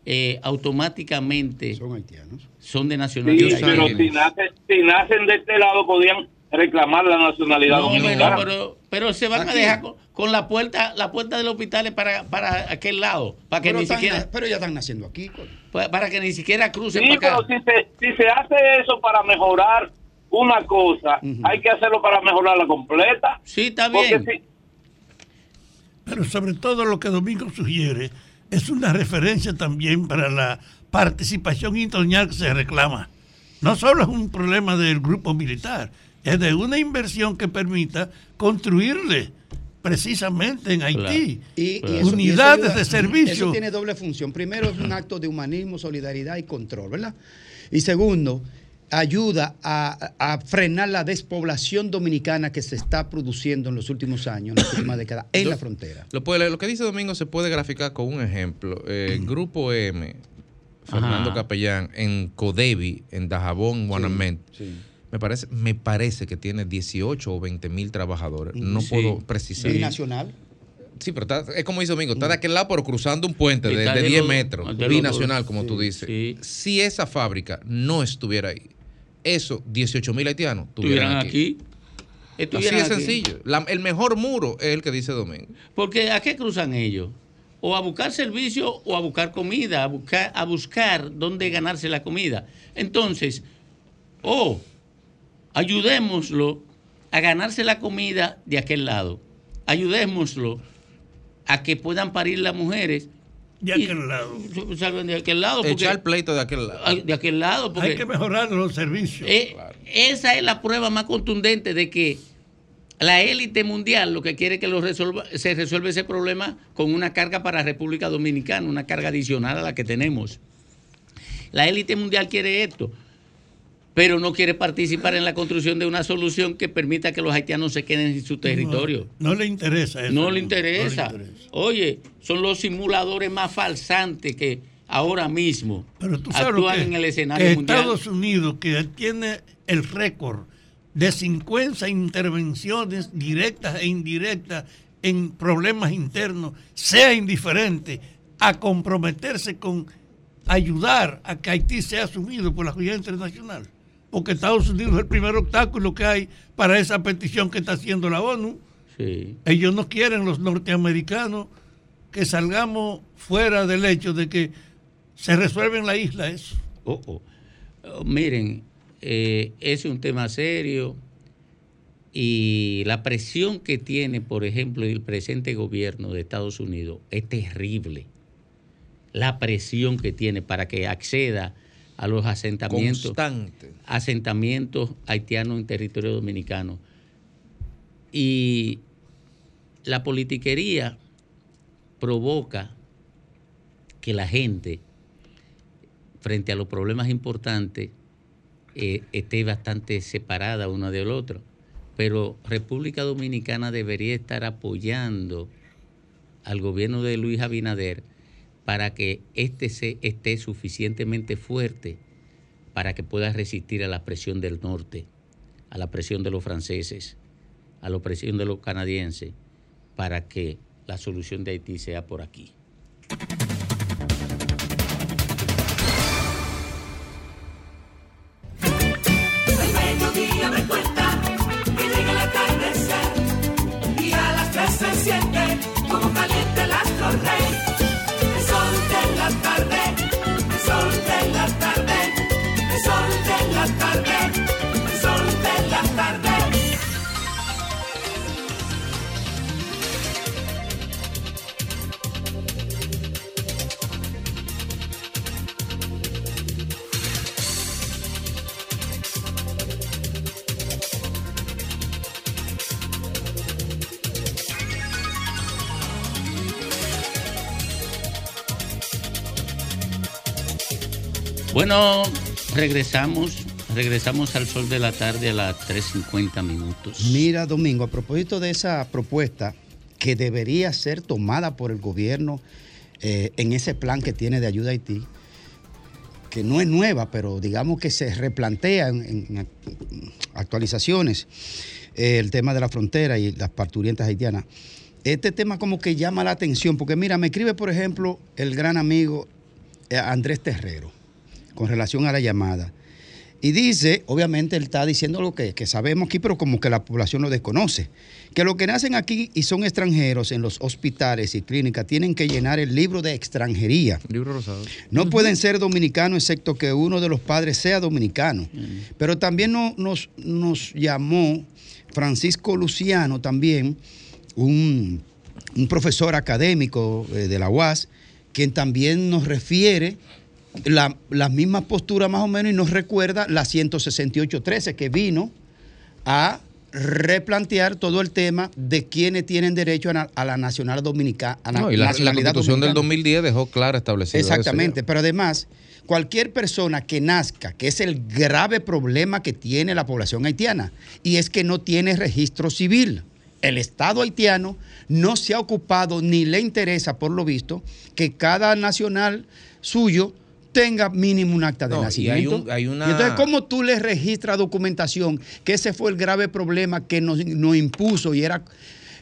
eh, automáticamente son haitianos. Son de Sí, nacionalidad pero haitiana. si nacen, si nacen de este lado, podían reclamar la nacionalidad No, hombre, dominicana. no, pero, pero se van a dejar con, con la puerta la puerta del hospital para, para aquel lado, para que Pero ni están- siquiera pero ya están naciendo aquí. para, para que ni siquiera crucen Sí, para acá. pero si se, si se hace eso para mejorar una cosa, hay que hacerlo para mejorarla completa. Sí, está bien. si- Pero sobre todo lo que Domingo sugiere es una referencia también para la participación internacional que se reclama. No solo es un problema del grupo militar, es de una inversión que permita construirle precisamente en Haití Y, y eso- y unidades eso ayuda- de servicio. Eso tiene doble función. Primero, es un acto de humanismo, solidaridad y control, ¿verdad? Y segundo, ayuda a, a frenar la despoblación dominicana que se está produciendo en los últimos años, en las últimas décadas, en Yo- la frontera. Lo, puede- lo que dice Domingo se puede graficar con un ejemplo. Eh, Grupo M, Fernando Ajá. Capellán, en Codevi, en Dajabón, Guanamén. Sí. Me parece, me parece que tiene 18 o 20 mil trabajadores. No Sí. puedo precisar. Binacional. Sí, pero está- es como dice Domingo, está de aquel lado, pero cruzando un puente de, de de 10 los- metros, binacional, como tú Sí, dices. Si esa fábrica no estuviera ahí, eso, 18 mil haitianos estuvieran Estuvieran aquí. aquí. Así de aquí. sencillo. La- el mejor muro es el que dice Domingo. Porque ¿a qué cruzan ellos? O a buscar servicio o a buscar comida, a buscar, a buscar dónde ganarse la comida. Entonces, oh, ayudémoslo a ganarse la comida de aquel lado. Ayudémoslo a que puedan parir las mujeres. De aquel lado. Salgan de aquel lado. porque- Echar pleito de aquel lado. De aquel lado. Porque Hay que mejorar los servicios. eh, Esa es la prueba más contundente de que La élite mundial lo que quiere es que lo resuelva, se resuelva ese problema con una carga para República Dominicana, una carga adicional a la que tenemos. La élite mundial quiere esto, pero no quiere participar en la construcción de una solución que permita que los haitianos se queden en su territorio. No, le interesa eso. No le interesa. Oye, son los simuladores más falsantes que ahora mismo Pero tú sabes actúan que, en el escenario que mundial. Estados Unidos, que tiene el récord de 50 intervenciones directas e indirectas en problemas internos, sea indiferente a comprometerse con ayudar a que Haití sea asumido por la comunidad internacional. Porque Estados Unidos es el primer obstáculo que hay para esa petición que está haciendo la ONU. Sí. Ellos no quieren, los norteamericanos, que salgamos fuera del hecho de que se resuelve en la isla eso. Oh, oh. Oh, miren, eh, es un tema serio y la presión que tiene, por ejemplo, el presente gobierno de Estados Unidos es terrible. La presión que tiene para que acceda a los asentamientos, Constante. asentamientos haitianos en territorio dominicano. Y la politiquería provoca que la gente, frente a los problemas importantes, eh, esté bastante separada una del otro. Pero República Dominicana debería estar apoyando al gobierno de Luis Abinader para que éste se, esté suficientemente fuerte para que pueda resistir a la presión del norte, a la presión de los franceses, a la presión de los canadienses, para que la solución de Haití sea por aquí. Bueno, regresamos, regresamos al sol de la tarde a las 3.50 minutos. Mira, Domingo, a propósito de esa propuesta que debería ser tomada por el gobierno eh, en ese plan que tiene de ayuda a Haití, que no es nueva, pero digamos que se replantea en, actualizaciones eh, el tema de la frontera y las parturientas haitianas. Este tema como que llama la atención, porque mira, me escribe, por ejemplo, el gran amigo eh, Andrés Terrero con relación a la llamada. Y dice, obviamente él está diciendo lo que, que sabemos aquí, pero como que la población lo desconoce, que los que nacen aquí y son extranjeros en los hospitales y clínicas tienen que llenar el libro de extranjería. Libro rosado. No pueden ser dominicanos excepto que uno de los padres sea dominicano. Pero también no- nos, nos llamó Francisco Luciano también, un, un profesor académico eh, de la UAS, quien también nos refiere la, las mismas posturas más o menos y nos recuerda la 168.13 que vino a replantear todo el tema de quienes tienen derecho a, na- a la nacional dominicana. No, y la, la constitución del 2010 dejó claro establecido eso ya. Exactamente, pero además, cualquier persona que nazca, que es el grave problema que tiene la población haitiana, y es que no tiene registro civil. El Estado haitiano no se ha ocupado ni le interesa, por lo visto, que cada nacional suyo tenga mínimo un acta de No, y hay nacimiento. un- hay una- Y entonces, ¿cómo tú le registras documentación? Que ese fue el grave problema que nos, nos impuso y era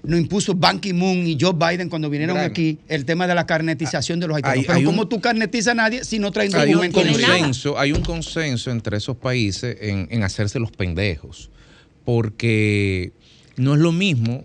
nos impuso Ban Ki-moon y Joe Biden cuando vinieron Gran. aquí, el tema de la carnetización de los haitianos. Hay- Pero hay un- ¿cómo tú carnetizas a nadie si no traen Hay un, nada? hay un consenso entre esos países en, en hacerse los pendejos, porque no es lo mismo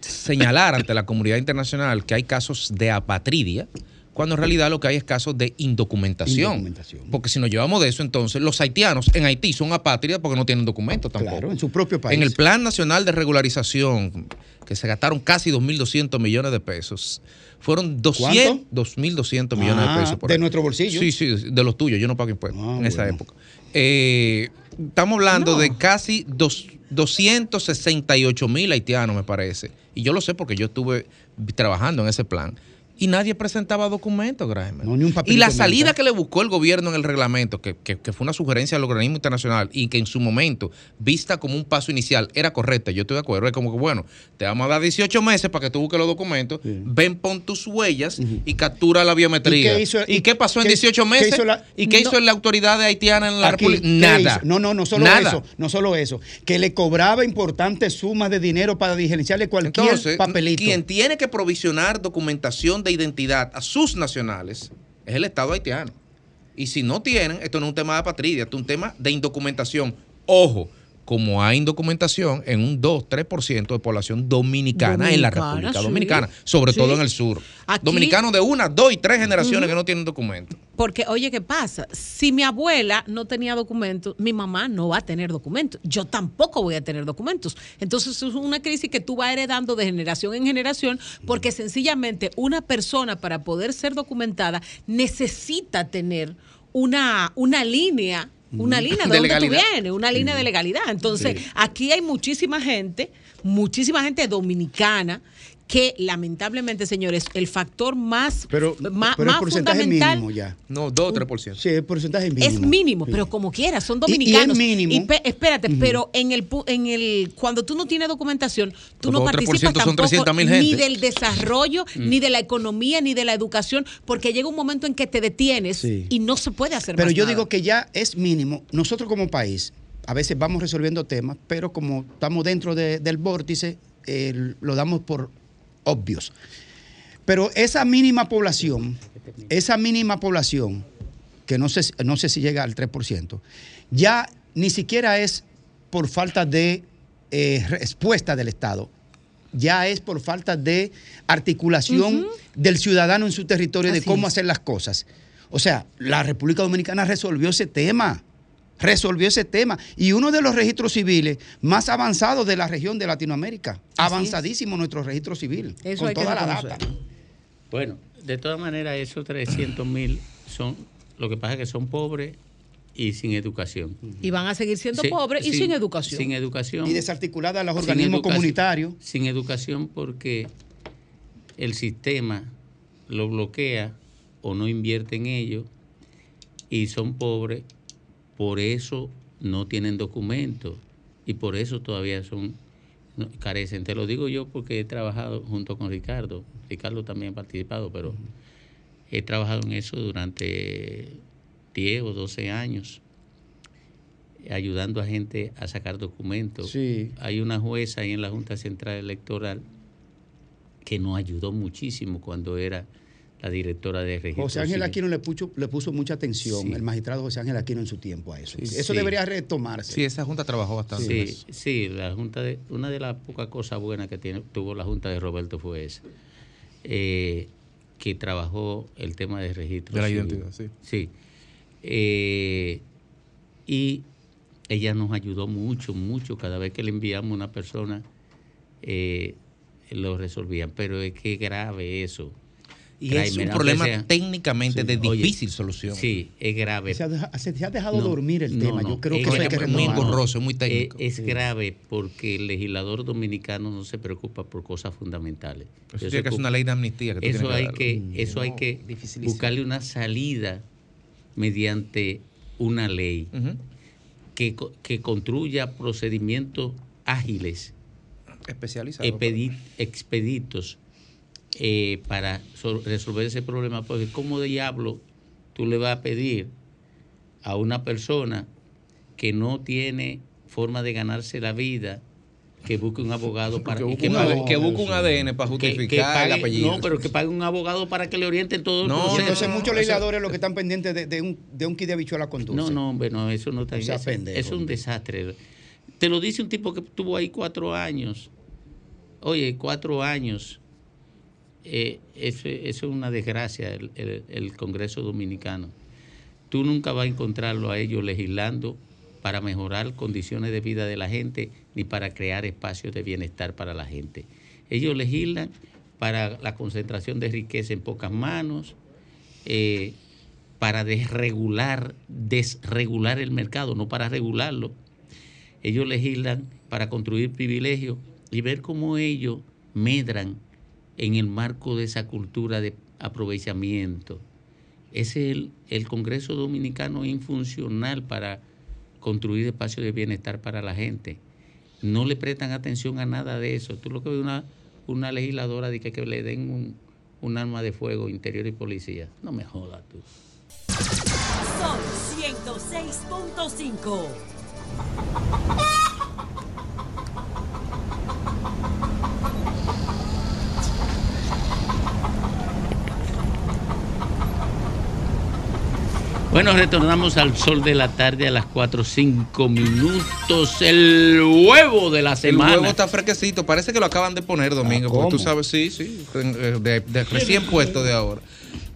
señalar ante la comunidad internacional que hay casos de apatridia, cuando en realidad lo que hay es casos de indocumentación. Indocumentación. Porque si nos llevamos de eso, entonces los haitianos en Haití son apátridas porque no tienen documentos tampoco. Claro, en su propio país. En el Plan Nacional de Regularización, que se gastaron casi 2.200 millones de pesos, fueron 200, 2.200 millones Ah, de pesos. por de ahí. nuestro bolsillo. Sí, sí, de los tuyos. Yo no pago impuestos en esa bueno. época. Eh, estamos hablando No. de casi dos, 268 mil haitianos, me parece. Y yo lo sé porque yo estuve trabajando en ese plan. Y nadie presentaba documentos, Graimer. No, ni un y la salida que le buscó el gobierno en el reglamento, que, que- que fue una sugerencia del organismo internacional y que en su momento, vista como un paso inicial, era correcta. Yo estoy de acuerdo. Es como que, bueno, te vamos a dar 18 meses para que tú busques los documentos, ven, pon tus huellas y captura la biometría. ¿Y qué hizo- ¿Y qué pasó en qué- 18 qué meses? hizo la- ¿Y qué no- hizo la autoridad haitiana en la Aquí, República? ¿qué Nada. No, no, no solo Nada. eso, no solo eso, que le cobraba importantes sumas de dinero para diligenciarle cualquier Entonces, papelito. quien tiene que provisionar documentación de identidad a sus nacionales es el Estado haitiano. Y si no tienen, esto no es un tema de patria, esto es un tema de indocumentación. Ojo, como hay indocumentación en un 2-3% de población dominicana, en la República sí. Dominicana, sobre Sí. todo en el sur. Aquí- Dominicanos de una, dos y tres generaciones que no tienen documento. Porque, oye, ¿qué pasa? Si mi abuela no tenía documentos, mi mamá no va a tener documentos. Yo tampoco voy a tener documentos. Entonces, es una crisis que tú vas heredando de generación en generación, porque sencillamente una persona para poder ser documentada necesita tener una, una línea. Una línea de, De dónde tú vienes, una línea de legalidad. Entonces, Sí. aquí hay muchísima gente, muchísima gente dominicana que lamentablemente, señores, el factor más, Pero, ma- pero el más porcentaje fundamental mínimo ya. No, 2 o 3%. Sí, el porcentaje es mínimo. es mínimo, Sí. pero como quiera, son Y- y es dominicanos. mínimo. Y pe- espérate, pero en el pu- en el cuando tú no tienes documentación, tú Los no dos o 3% participas son tampoco 300.000 ni del desarrollo, Mm. ni de la economía, ni de la educación, porque llega un momento en que te detienes Sí. y no se puede hacer Pero más yo nada. digo que ya es mínimo. Nosotros como país, a veces vamos resolviendo temas, pero como estamos dentro de- del vórtice, eh, lo damos por obvios. Pero esa mínima población, esa mínima población, que no sé, si- no sé si llega al 3%, ya ni siquiera es por falta de eh, respuesta del Estado, ya es por falta de articulación del ciudadano en su territorio de cómo es. hacer las cosas. O sea, la República Dominicana resolvió ese tema, resolvió ese tema. Y uno de los registros civiles más avanzados de la región de Latinoamérica, avanzadísimo nuestro registro civil, Eso con hay que toda la data. Bueno, de todas maneras, esos 300 mil son, lo que pasa es que son pobres y sin educación. y van a seguir siendo Sí, pobres y sin educación. Sin educación. Y desarticuladas los Sin organismos comunitarios. Sin educación porque el sistema lo bloquea o no invierte en ello y son pobres, por eso no tienen documentos y por eso todavía son carecen. Te lo digo yo porque he trabajado junto con Ricardo. Ricardo también ha participado, pero he trabajado en eso durante 10 o 12 años ayudando a gente a sacar documentos. Sí. Hay una jueza ahí en la Junta Central Electoral que nos ayudó muchísimo cuando era la directora de registro. José Ángel. Aquino le puso, le puso mucha atención, Sí. el magistrado José Ángel Aquino en su tiempo a eso. Eso Sí. debería retomarse. Sí, esa junta trabajó bastante. Sí, eso. sí, la junta de, una de las pocas cosas buenas que tiene, tuvo la junta de Roberto fue esa, eh, que trabajó el tema de registro. De la civil. identidad, sí. Sí. Eh, y ella nos ayudó mucho, mucho. Cada vez que le enviamos a una persona, eh, lo resolvían. Pero es que grave eso. Y es un problema sea- técnicamente de oye, difícil solución. Sí, es grave. Se ha, se- dejado No, dormir el no, tema. no, Yo creo es que que grave, muy engorroso, es muy técnico. Es, es grave porque el legislador dominicano no se preocupa por cosas fundamentales. Eso tiene que ocupan- una ley de amnistía que tú eso que hay que, Mm, eso hay que buscarle una salida mediante una ley que, que construya procedimientos ágiles, Especializado. expedi- expeditos eh, para so- resolver ese problema. Porque ¿cómo diablo tú le vas a pedir a una persona que no tiene forma de ganarse la vida que busque un abogado para Que busque y un pague- AD- que busque un ADN para que- que justificar el apellido. No, pero que pague un abogado para que le orienten todo el No, proceso. entonces no, muchos legisladores lo que están pendientes de, de un, de un kit de habichuela con dulce. No, no, hombre, no, eso no está O sea, eso- pendejo, eso es un desastre. Te lo dice un tipo que estuvo ahí cuatro años. Oye, cuatro años. Eh, eso, es una desgracia, el Congreso Dominicano. Tú nunca vas a encontrarlo a ellos legislando para mejorar condiciones de vida de la gente ni para crear espacios de bienestar para la gente. Ellos legislan para la concentración de riqueza en pocas manos, eh, para desregular, desregular el mercado, no para regularlo. Ellos legislan para construir privilegios y ver cómo ellos medran en el marco de esa cultura de aprovechamiento. Es el, el Congreso Dominicano infuncional para construir espacios de bienestar para la gente. No le prestan atención a nada de eso. Tú lo que ves una, una legisladora de que, le den un, un arma de fuego interior y policía. No me jodas tú. Sol 106.5. Bueno, retornamos al sol de la tarde a las 4 5 minutos. El huevo de la El semana. huevo está fresquecito, parece que lo acaban de poner, Domingo, porque tú sabes, sí, sí, de, de- de recién puesto de ahora.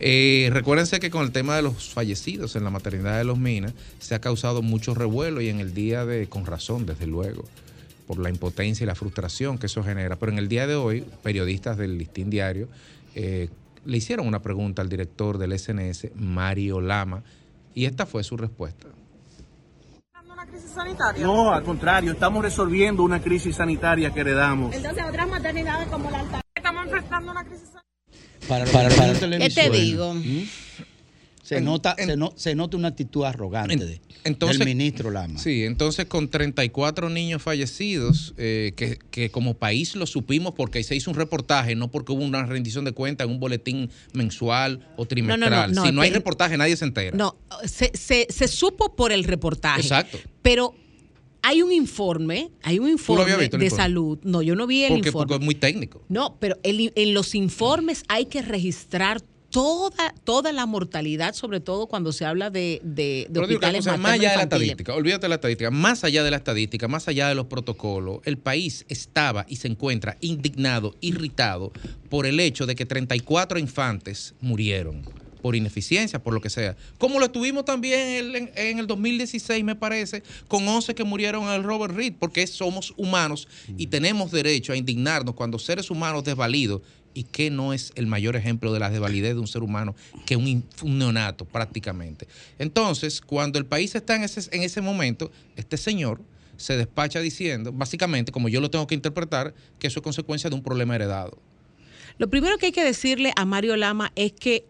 Eh, recuérdense que con el tema de los fallecidos en la maternidad de los Minas se ha causado mucho revuelo y en el día de, con razón, desde luego, por la impotencia y la frustración que eso genera. Pero en el día de hoy, periodistas del Listín Diario eh, le hicieron una pregunta al director del SNS, Mario Lama, y esta fue su respuesta. No, al contrario, estamos resolviendo una crisis sanitaria que heredamos. Entonces, otras maternidades como la alta. Estamos enfrentando una crisis Para, para, para ¿Qué te digo? Se, nota, se, no- se nota una actitud arrogante de- Entonces, del ministro Lama. Sí, entonces con 34 niños fallecidos, eh, que, que como país lo supimos porque se hizo un reportaje, no porque hubo una rendición de cuentas en un boletín mensual o trimestral. no, si no hay te- reportaje, nadie se entera. No, se, se- se supo por el reportaje. Exacto. Pero hay un informe, hay un informe visto, de informe? salud. No, yo no vi el porque, informe. porque es muy técnico. No, pero el- en los informes hay que registrar toda, toda la mortalidad, sobre todo cuando se habla de, de, de hospitales más allá de la estadística, olvídate de la estadística, más allá de la estadística, más allá de los protocolos, el país estaba y se encuentra indignado, irritado por el hecho de que 34 infantes murieron por ineficiencia, por lo que sea. Como lo tuvimos también en, en el 2016, me parece, con 11 que murieron en el Robert Reed, porque somos humanos y tenemos derecho a indignarnos cuando seres humanos desvalidos y que no es el mayor ejemplo de la desvalidez de un ser humano que un, un neonato prácticamente. Entonces, cuando el país está en ese, en ese momento, este señor se despacha diciendo, básicamente, como yo lo tengo que interpretar, que eso es consecuencia de un problema heredado. Lo primero que hay que decirle a Mario Lama es que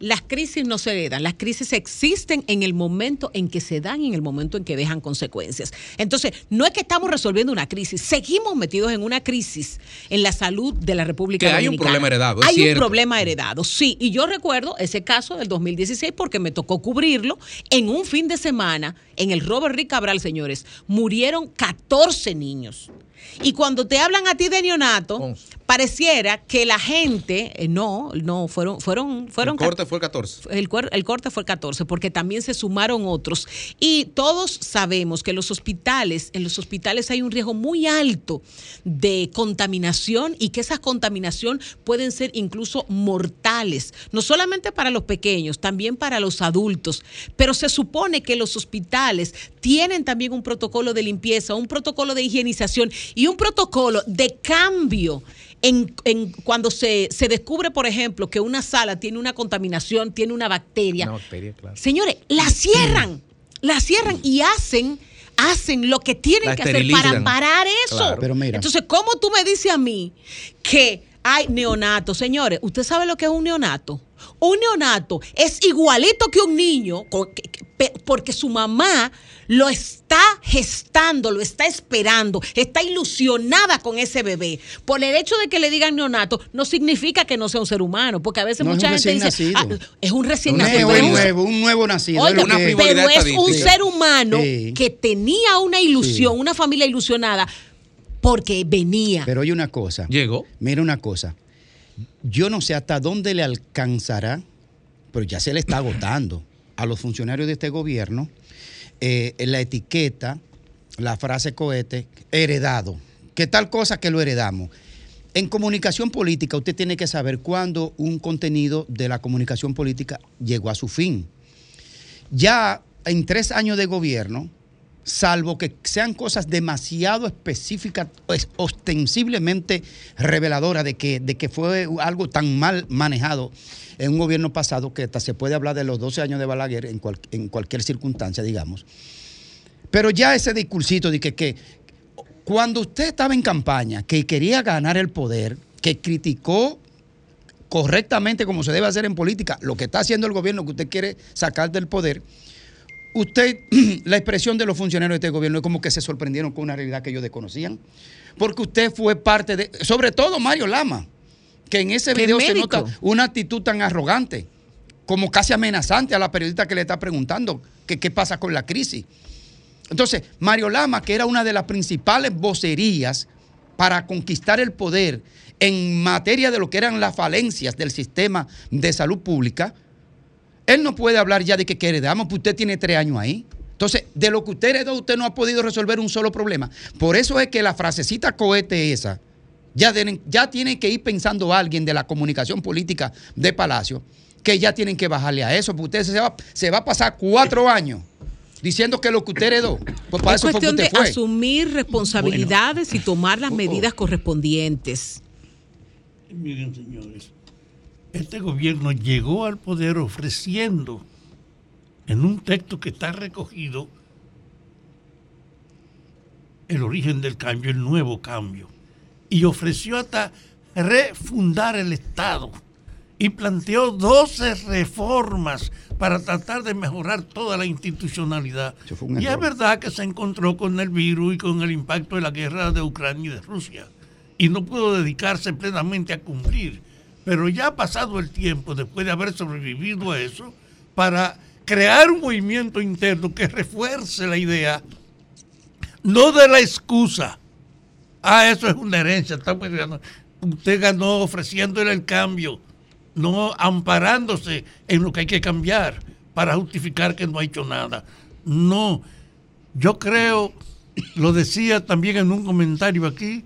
las crisis no se heredan, las crisis existen en el momento en que se dan y en el momento en que dejan consecuencias. Entonces, no es que estamos resolviendo una crisis, seguimos metidos en una crisis en la salud de la República Que hay un Dominicana. problema heredado, es Hay un problema heredado, sí. Y yo recuerdo ese caso del 2016 porque me tocó cubrirlo en un fin de semana en el Robert Rick Cabral, señores. Murieron 14 niños. Y cuando te hablan a ti de neonato, pareciera que la gente, eh, no, no, fueron, fueron, fueron el corte fue el 14. el, el corte fue el 14, porque también se sumaron otros. Y todos sabemos que los hospitales, en los hospitales hay un riesgo muy alto de contaminación y que esas contaminación pueden ser incluso mortales, no solamente para los pequeños, también para los adultos. Pero se supone que los hospitales tienen también un protocolo de limpieza, un protocolo de higienización y un protocolo de cambio en, en cuando se, se descubre, por ejemplo, que una sala tiene una contaminación, tiene una bacteria. Una bacteria, claro. Señores, la cierran, la cierran y hacen hacen lo que tienen La que hacer para parar eso. Claro. Pero mira. Entonces, ¿cómo tú me dices a mí que hay neonato? Señores, ¿usted sabe lo que es un neonato? Un neonato es igualito que un niño porque su mamá lo está gestando, lo está esperando, está ilusionada con ese bebé. Por el hecho de que le digan neonato, no significa que no sea un ser humano, porque a veces No, mucha un gente dice. "Ah, es un recién Un nacido. nuevo, un- nuevo, un nuevo nacido. Oiga, pero es un ser humano Sí. que tenía una ilusión, una familia ilusionada, porque venía. Pero oye una cosa. Llegó. Mira una cosa. Yo no sé hasta dónde le alcanzará, pero ya se le está agotando a los funcionarios de este gobierno eh, la etiqueta, la frase cohete, heredado. ¿Qué tal cosa que lo heredamos? En comunicación política usted tiene que saber cuándo un contenido de la comunicación política llegó a su fin. Ya en tres años de gobierno, salvo que sean cosas demasiado específicas, pues, ostensiblemente reveladoras de que, de que fue algo tan mal manejado en un gobierno pasado que hasta se puede hablar de los 12 años de Balaguer en, cual- en cualquier circunstancia, digamos. Pero ya ese discursito de que, que Cuando usted estaba en campaña, que quería ganar el poder, que criticó correctamente como se debe hacer en política, lo que está haciendo el gobierno que usted quiere sacar del poder, usted, la expresión de los funcionarios de este gobierno es como que se sorprendieron con una realidad que ellos desconocían, porque usted fue parte de, sobre todo Mario Lama, que en ese ¿Qué video se nota una actitud tan arrogante, como casi amenazante a la periodista que le está preguntando que qué pasa con la crisis. Entonces, Mario Lama, que era una de las principales vocerías para conquistar el poder en materia de lo que eran las falencias del sistema de salud pública, él no puede hablar ya de que quiere heredamos, pues usted tiene tres años ahí. Entonces, de lo que usted heredó, usted no ha podido resolver un solo problema. Por eso es que la frasecita cohete esa, ya, tienen, ya tiene que ir pensando alguien de la comunicación política de Palacio, que ya tienen que bajarle a eso, porque usted se va, se va a pasar cuatro años diciendo que lo que usted heredó, pues para es eso fue que cuestión usted de fue. asumir responsabilidades y tomar las medidas correspondientes. Miren, señores, este gobierno llegó al poder ofreciendo en un texto que está recogido el origen del cambio, el nuevo cambio, y ofreció hasta refundar el Estado y planteó 12 reformas para tratar de mejorar toda la institucionalidad. Y es verdad que se encontró con el virus y con el impacto de la guerra de Ucrania y de Rusia y no pudo dedicarse plenamente a cumplir. Pero ya ha pasado el tiempo, después de haber sobrevivido a eso, para crear un movimiento interno que refuerce la idea, no de la excusa. Ah, eso es una herencia. estamos. Usted ganó ofreciéndole el cambio, no amparándose en lo que hay que cambiar para justificar que no ha hecho nada. No, yo creo, lo decía también en un comentario aquí,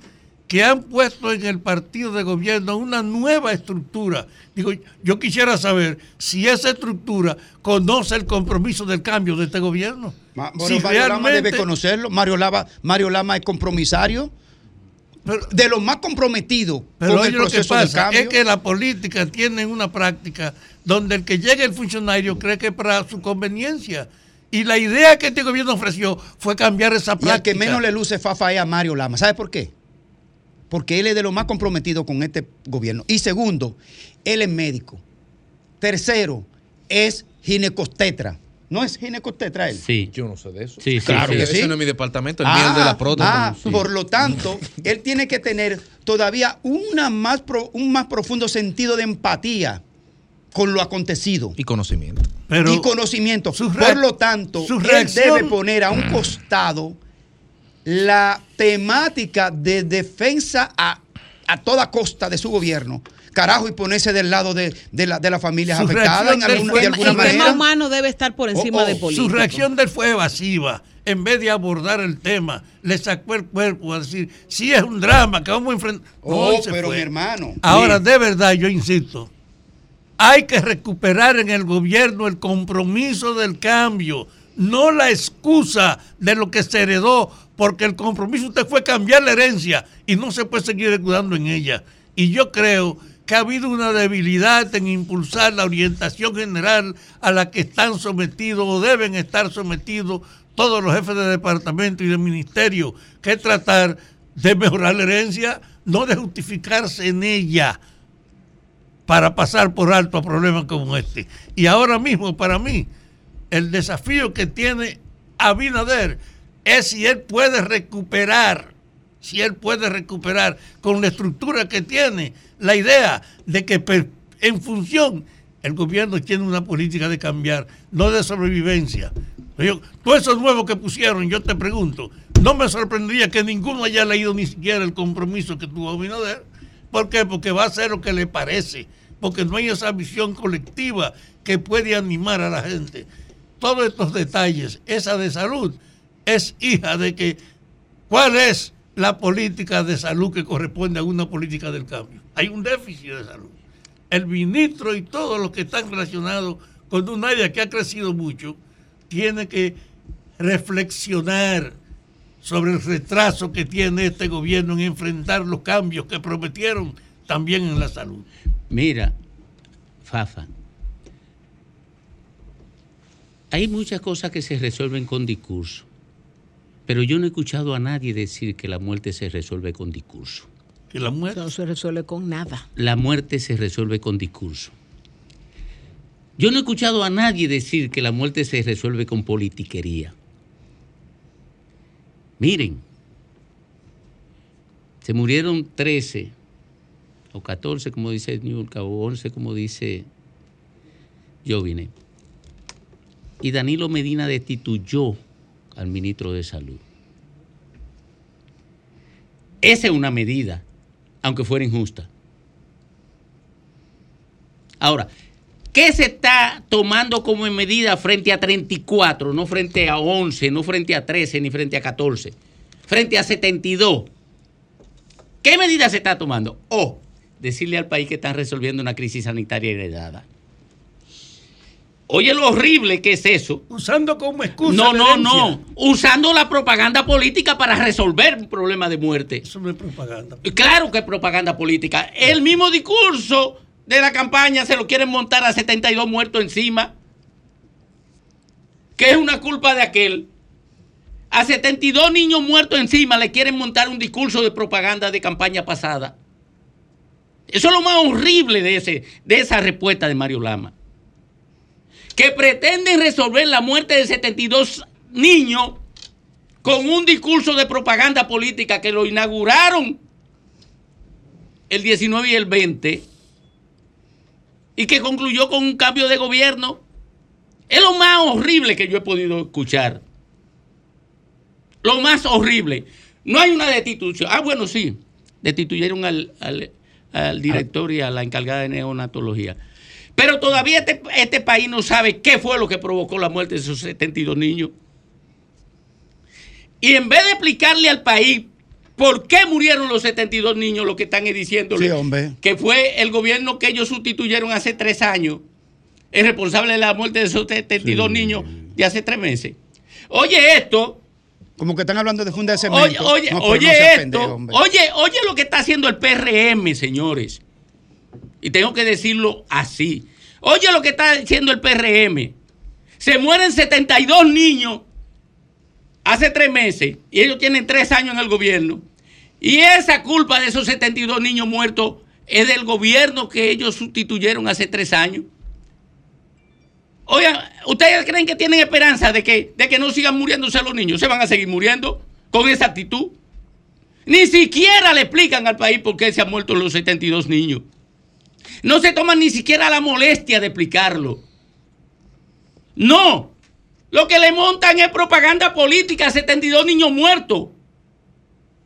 que han puesto en el partido de gobierno una nueva estructura. Digo, yo quisiera saber si esa estructura conoce el compromiso del cambio de este gobierno. Ma- Si bueno, Mario Lama debe realmente- conocerlo. Mario Lama, Mario Lama es compromisario. de los más comprometidos Pero con lo que del pasa cambio. es que la política tiene una práctica donde el que llegue el funcionario cree que es para su conveniencia. Y la idea que este gobierno ofreció fue cambiar esa Y práctica. al que menos le luce fafa es a Mario Lama. ¿Sabe por qué? Porque él es de los más comprometidos con este gobierno. Y segundo, él es médico. Tercero, es ginecostetra. ¿No es ginecostetra él? Sí. Yo no sé de eso. Sí, Claro sí. que sí. Ese no es mi departamento, el mío es de la próstata. ah, Sí. por lo tanto, él tiene que tener todavía una más pro- un más profundo sentido de empatía con lo acontecido. Y conocimiento. y conocimiento. Por lo tanto, él debe poner a un costado la temática de defensa a, a toda costa de su gobierno. Carajo, y ponerse del lado de, de la- de las familias Su afectadas en del alguna, fue- de alguna el tema manera. humano debe estar por encima Oh, oh, de su político. Su reacción de él fue evasiva. En vez de abordar el tema, le sacó el cuerpo a decir, sí es un drama que vamos a enfrentar. Oh, pero fue. mi hermano. Ahora, de verdad, yo insisto, hay que recuperar en el gobierno el compromiso del cambio, no la excusa de lo que se heredó, porque el compromiso usted fue cambiar la herencia y no se puede seguir escudando en ella. Y yo creo que ha habido una debilidad en impulsar la orientación general a la que están sometidos o deben estar sometidos todos los jefes de departamento y de ministerio, que es tratar de mejorar la herencia, no de justificarse en ella para pasar por alto a problemas como este. Y ahora mismo, para mí, el desafío que tiene Abinader es si él puede recuperar, si él puede recuperar con la estructura que tiene, la idea de que en función el gobierno tiene una política de cambiar, no de sobrevivencia. Yo, todo eso nuevo que pusieron, yo te pregunto, no me sorprendería que ninguno haya leído ni siquiera el compromiso que tuvo Abinader. ¿Por qué? Porque va a hacer lo que le parece, porque no hay esa visión colectiva que puede animar a la gente. Todos estos detalles, esa de salud, es hija de que cuál es la política de salud que corresponde a una política del cambio. Hay un déficit de salud. El ministro y todos los que están relacionados con un área que ha crecido mucho, tiene que reflexionar sobre el retraso que tiene este gobierno en enfrentar los cambios que prometieron también en la salud. Mira, Fafa, hay muchas cosas que se resuelven con discurso. Pero yo no he escuchado a nadie decir que la muerte se resuelve con discurso. Que la muerte No se resuelve con nada. La muerte se resuelve con discurso. Yo no he escuchado a nadie decir que la muerte se resuelve con politiquería. Miren, se murieron 13 o 14, como dice Niurka, o 11, como dice Jovine. Y Danilo Medina destituyó al ministro de Salud. Esa es una medida, aunque fuera injusta. Ahora, ¿qué se está tomando como medida frente a 34, no frente a 11, no frente a 13, ni frente a 14, frente a 72? ¿Qué medida se está tomando? O decirle al país que están resolviendo una crisis sanitaria heredada. Oye lo horrible que es eso. Usando como excusa. No, no, no. Usando la propaganda política para resolver un problema de muerte. Eso no es propaganda. Claro que es propaganda política. El mismo discurso de la campaña se lo quieren montar a 72 muertos encima. Que es una culpa de aquel. A 72 niños muertos encima le quieren montar un discurso de propaganda de campaña pasada. Eso es lo más horrible de, ese, de esa respuesta de Mario Lama. Que pretenden resolver la muerte de 72 niños con un discurso de propaganda política que lo inauguraron el 19 y el 20 y que concluyó con un cambio de gobierno. Es lo más horrible que yo he podido escuchar. Lo más horrible. No hay una destitución. Ah, bueno, sí. Destituyeron al, al- al director y a la encargada de neonatología. Pero todavía este, este país no sabe qué fue lo que provocó la muerte de esos 72 niños. Y en vez de explicarle al país por qué murieron los 72 niños, lo que están diciéndole Sí, que fue el gobierno que ellos sustituyeron hace tres años, el responsable de la muerte de esos 72 niños de hace tres meses. Oye esto, Como que están hablando de funda de cemento. oye, oye, No, oye no esto, pendejo, oye, oye lo que está haciendo el PRM, señores. Y tengo que decirlo así. Oye lo que está haciendo el PRM. Se mueren 72 niños hace tres meses y ellos tienen tres años en el gobierno. Y esa culpa de esos 72 niños muertos es del gobierno que ellos sustituyeron hace tres años. Oigan, ¿ustedes creen que tienen esperanza de que, de que no sigan muriéndose los niños? ¿Se van a seguir muriendo con esa actitud? Ni siquiera le explican al país por qué se han muerto los 72 niños. No se toman ni siquiera la molestia de explicarlo. No. Lo que le montan es propaganda política, 72 niños muertos.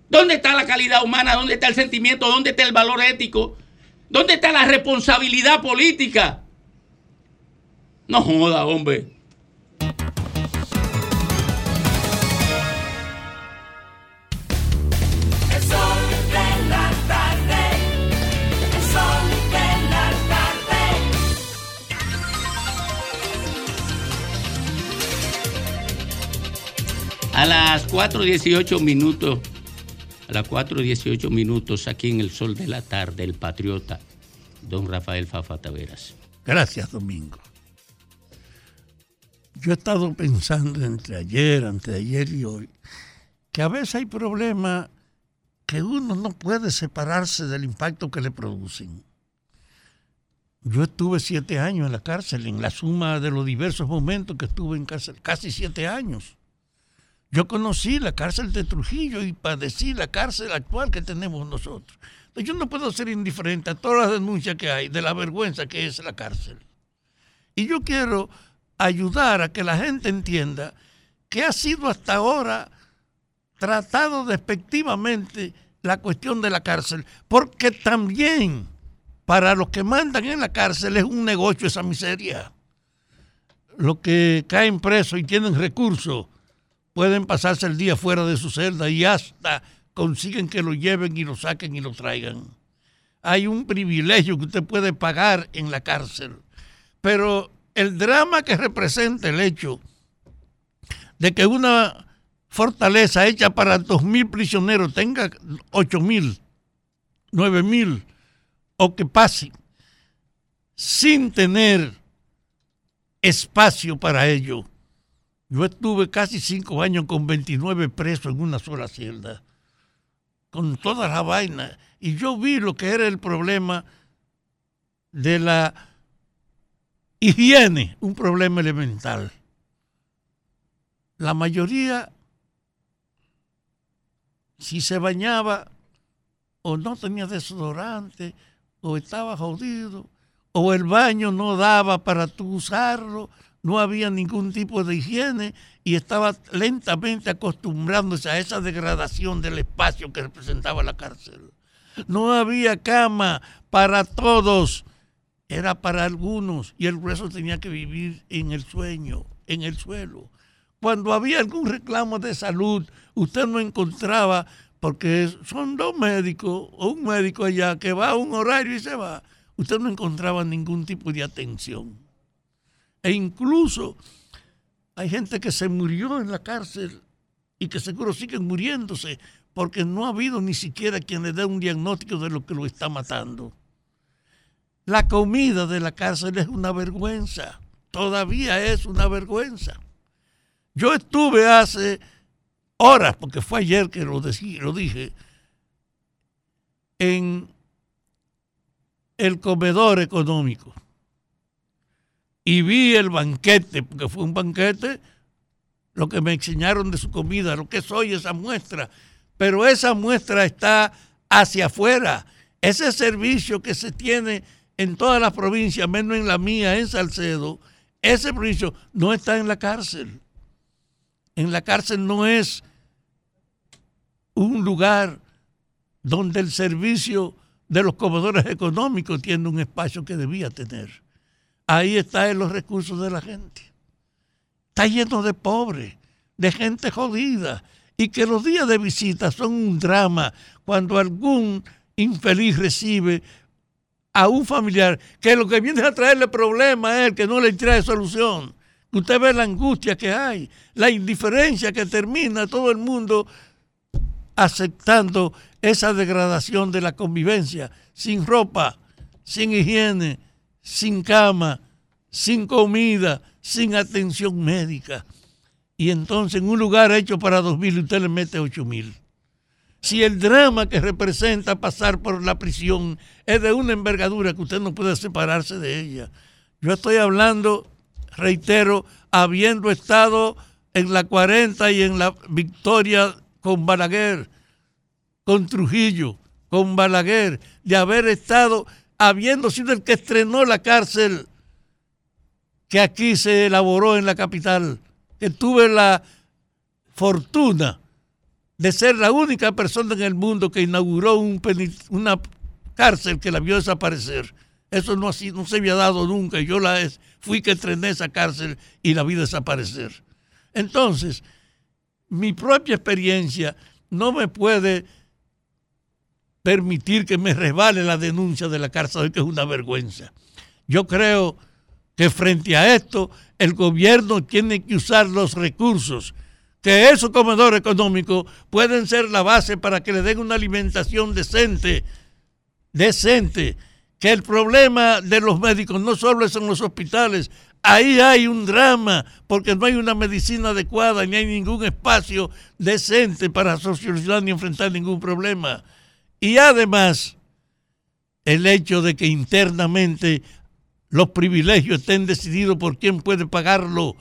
¿Dónde está la calidad humana? ¿Dónde está el sentimiento? ¿Dónde está el valor ético? ¿Dónde está la responsabilidad política? No joda, hombre. A las 4.18 minutos, a las 4.18 minutos, aquí en el sol de la tarde, el patriota, don Rafael Fafa Taveras. Gracias, Domingo. Yo he estado pensando entre ayer, anteayer y hoy, que a veces hay problemas que uno no puede separarse del impacto que le producen. Yo estuve siete años en la cárcel, en la suma de los diversos momentos que estuve en cárcel, casi siete años. Yo conocí la cárcel de Trujillo y padecí la cárcel actual que tenemos nosotros. Yo no puedo ser indiferente a todas las denuncias que hay de la vergüenza que es la cárcel. Y yo quiero ayudar a que la gente entienda que ha sido hasta ahora tratado despectivamente la cuestión de la cárcel, porque también para los que mandan en la cárcel es un negocio esa miseria. Los que caen presos y tienen recursos pueden pasarse el día fuera de su celda y hasta consiguen que lo lleven y lo saquen y lo traigan. Hay un privilegio que usted puede pagar en la cárcel, pero el drama que representa el hecho de que una fortaleza hecha para dos mil prisioneros tenga ocho mil, nueve mil, o que pase sin tener espacio para ello, Yo estuve casi cinco años con 29 presos en una sola celda, con toda la vaina. Y yo vi lo que era el problema de la higiene, un problema elemental. La mayoría, si se bañaba, o no tenía desodorante, o estaba jodido, o el baño no daba para tú usarlo, no había ningún tipo de higiene y estaba lentamente acostumbrándose a esa degradación del espacio que representaba la cárcel. No había cama para todos, era para algunos y el grueso tenía que vivir en el sueño, en el suelo. Cuando había algún reclamo de salud, usted no encontraba, porque son dos médicos o un médico allá que va a un horario y se va, usted no encontraba ningún tipo de atención. E incluso hay gente que se murió en la cárcel y que seguro siguen muriéndose porque no ha habido ni siquiera quien le dé un diagnóstico de lo que lo está matando. La comida de la cárcel es una vergüenza, todavía es una vergüenza. Yo estuve hace horas, porque fue ayer que lo, decí- lo dije, en el comedor económico y vi el banquete, porque fue un banquete, lo que me enseñaron de su comida, lo que soy esa muestra, pero esa muestra está hacia afuera. Ese servicio que se tiene en todas las provincias, menos en la mía, en Salcedo, ese servicio no está en la cárcel. En la cárcel no es un lugar donde el servicio de los comedores económicos tiene un espacio que debía tener. Ahí están los recursos de la gente. Está lleno de pobres, de gente jodida, y que los días de visita son un drama cuando algún infeliz recibe a un familiar que lo que viene a traerle problemas es el que no le trae solución. Usted ve la angustia que hay, la indiferencia que termina todo el mundo aceptando esa degradación de la convivencia, sin ropa, sin higiene, sin cama, sin comida, sin atención médica. Y entonces en un lugar hecho para dos mil usted le mete ocho mil. Si el drama que representa pasar por la prisión es de una envergadura que usted no puede separarse de ella. Yo estoy hablando, reitero, habiendo estado en la 40 y en la victoria con Balaguer, con Trujillo, con Balaguer, de haber estado, habiendo sido el que estrenó la cárcel que aquí se elaboró en la capital, que tuve la fortuna de ser la única persona en el mundo que inauguró una cárcel que la vio desaparecer. Eso no, así, no se había dado nunca. Yo la fui que estrené esa cárcel y la vi desaparecer. Entonces, mi propia experiencia no me puede permitir que me resbale la denuncia de la cárcel, que es una vergüenza. Yo creo que frente a esto el gobierno tiene que usar los recursos, que esos comedores económicos pueden ser la base para que le den una alimentación decente, decente, que el problema de los médicos no solo es en los hospitales, ahí hay un drama, porque no hay una medicina adecuada, ni hay ningún espacio decente para solucionar ni enfrentar ningún problema. Y además, el hecho de que internamente los privilegios estén decididos por quién puede pagarlo.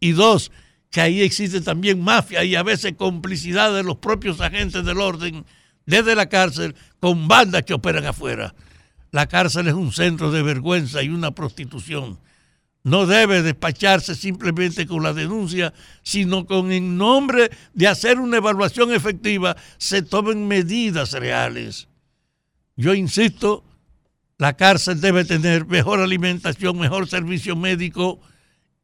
Y dos, que ahí existe también mafia y a veces complicidad de los propios agentes del orden desde la cárcel con bandas que operan afuera. La cárcel es un centro de vergüenza y una prostitución. No debe despacharse simplemente con la denuncia, sino con en nombre de hacer una evaluación efectiva, se tomen medidas reales. Yo insisto, la cárcel debe tener mejor alimentación, mejor servicio médico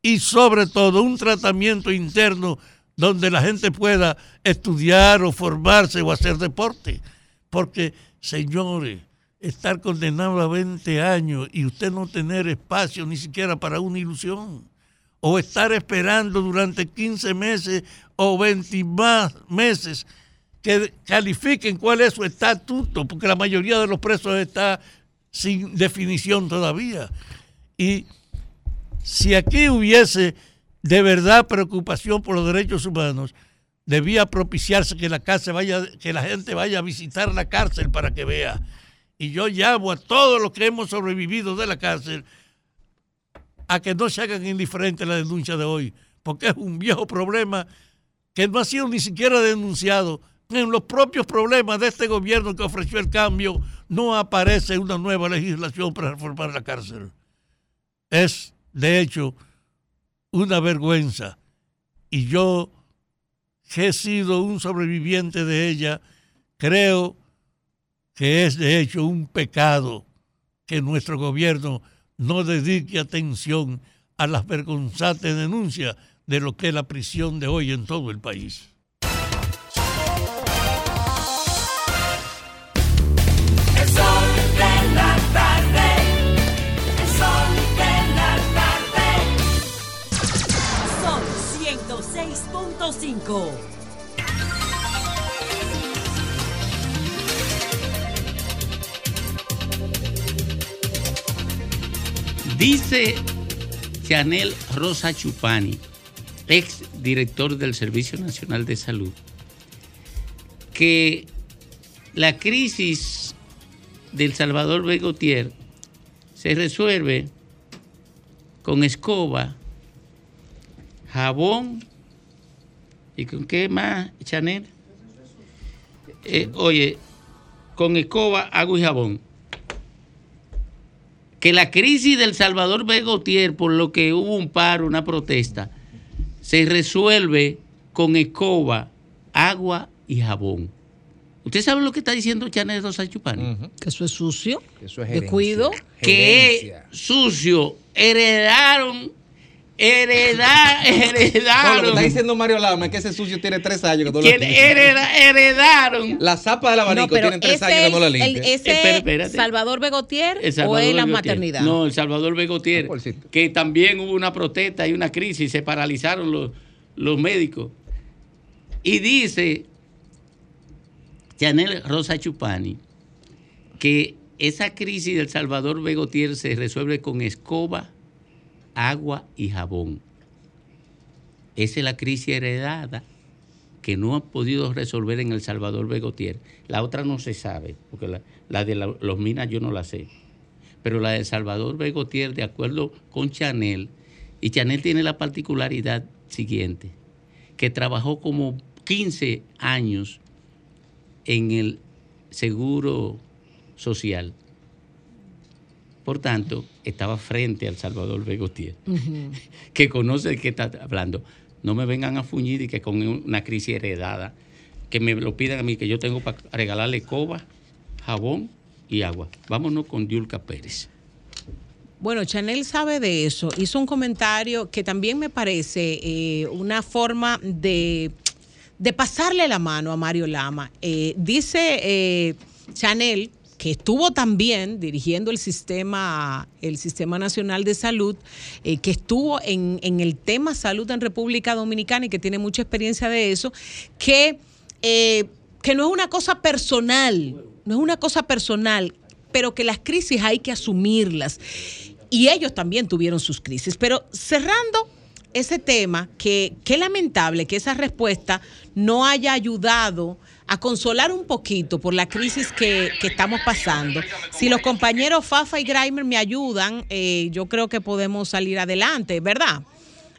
y sobre todo un tratamiento interno donde la gente pueda estudiar o formarse o hacer deporte. Porque, señores, estar condenado a 20 años y usted no tener espacio ni siquiera para una ilusión, o estar esperando durante 15 meses o 20 más meses que califiquen cuál es su estatuto, porque la mayoría de los presos está sin definición todavía. Y si aquí hubiese de verdad preocupación por los derechos humanos, debía propiciarse que la cárcel vaya, que la gente vaya a visitar la cárcel para que vea. Y yo llamo a todos los que hemos sobrevivido de la cárcel a que no se hagan indiferentes la denuncia de hoy, porque es un viejo problema que no ha sido ni siquiera denunciado. En los propios problemas de este gobierno que ofreció el cambio, no aparece una nueva legislación para reformar la cárcel. Es, de hecho, una vergüenza. Y yo, que he sido un sobreviviente de ella, creo que es de hecho un pecado que nuestro gobierno no dedique atención a las vergonzantes denuncias de lo que es la prisión de hoy en todo el país. El sol de la tarde. El sol de la tarde. Son 106.5. Dice Chanel Rosa Chupani, ex director del Servicio Nacional de Salud, que la crisis del Salvador Begotier se resuelve con escoba, jabón y con qué más, Chanel. Eh, oye, con escoba, agua y jabón que la crisis del Salvador Begotier, por lo que hubo un paro, una protesta, se resuelve con escoba, agua y jabón. ¿Usted sabe lo que está diciendo Chanel Rosa Chupani? Que eso es sucio. Eso es Descuido. Que es sucio. Heredaron, hereda- No, lo que heredaron. está diciendo Mario Lama es que ese sucio tiene tres años que no lo ¿Quién limpia. hereda- heredaron. La zapa del abanico No, pero tiene tres años que no la es ese espérate. Salvador Begotier El o es la Begotier. maternidad. No, el Salvador Begotier. Que también hubo una protesta y una crisis, se paralizaron los, los médicos. Y dice Chanel Rosa Chupani que esa crisis del Salvador Begotier se resuelve con escoba, agua y jabón. Esa es la crisis heredada que no han podido resolver en El Salvador Begotier. La otra no se sabe, porque la, de los minas yo no la sé. Pero la de Salvador Begotier, de acuerdo con Chanel, y Chanel tiene la particularidad siguiente, que trabajó como 15 años en el seguro social. Por tanto, estaba frente al Salvador Begotier que conoce de qué está hablando. No me vengan a fuñir y que con una crisis heredada, que me lo pidan a mí, que yo tengo para regalarle coba, jabón y agua. Vámonos con Diulca Pérez. Bueno, Chanel sabe de eso. Hizo un comentario que también me parece eh, una forma de, de pasarle la mano a Mario Lama. Eh, dice eh, Chanel que estuvo también dirigiendo el sistema, el sistema nacional de salud, eh, que estuvo en, en el tema salud en República Dominicana y que tiene mucha experiencia de eso, que, eh, que no es una cosa personal, no es una cosa personal, pero que las crisis hay que asumirlas. Y ellos también tuvieron sus crisis. Pero cerrando ese tema, que qué lamentable que esa respuesta no haya ayudado a consolar un poquito por la crisis que, estamos pasando. Si los compañeros Fafa y Grimer me ayudan, eh, yo creo que podemos salir adelante, ¿verdad?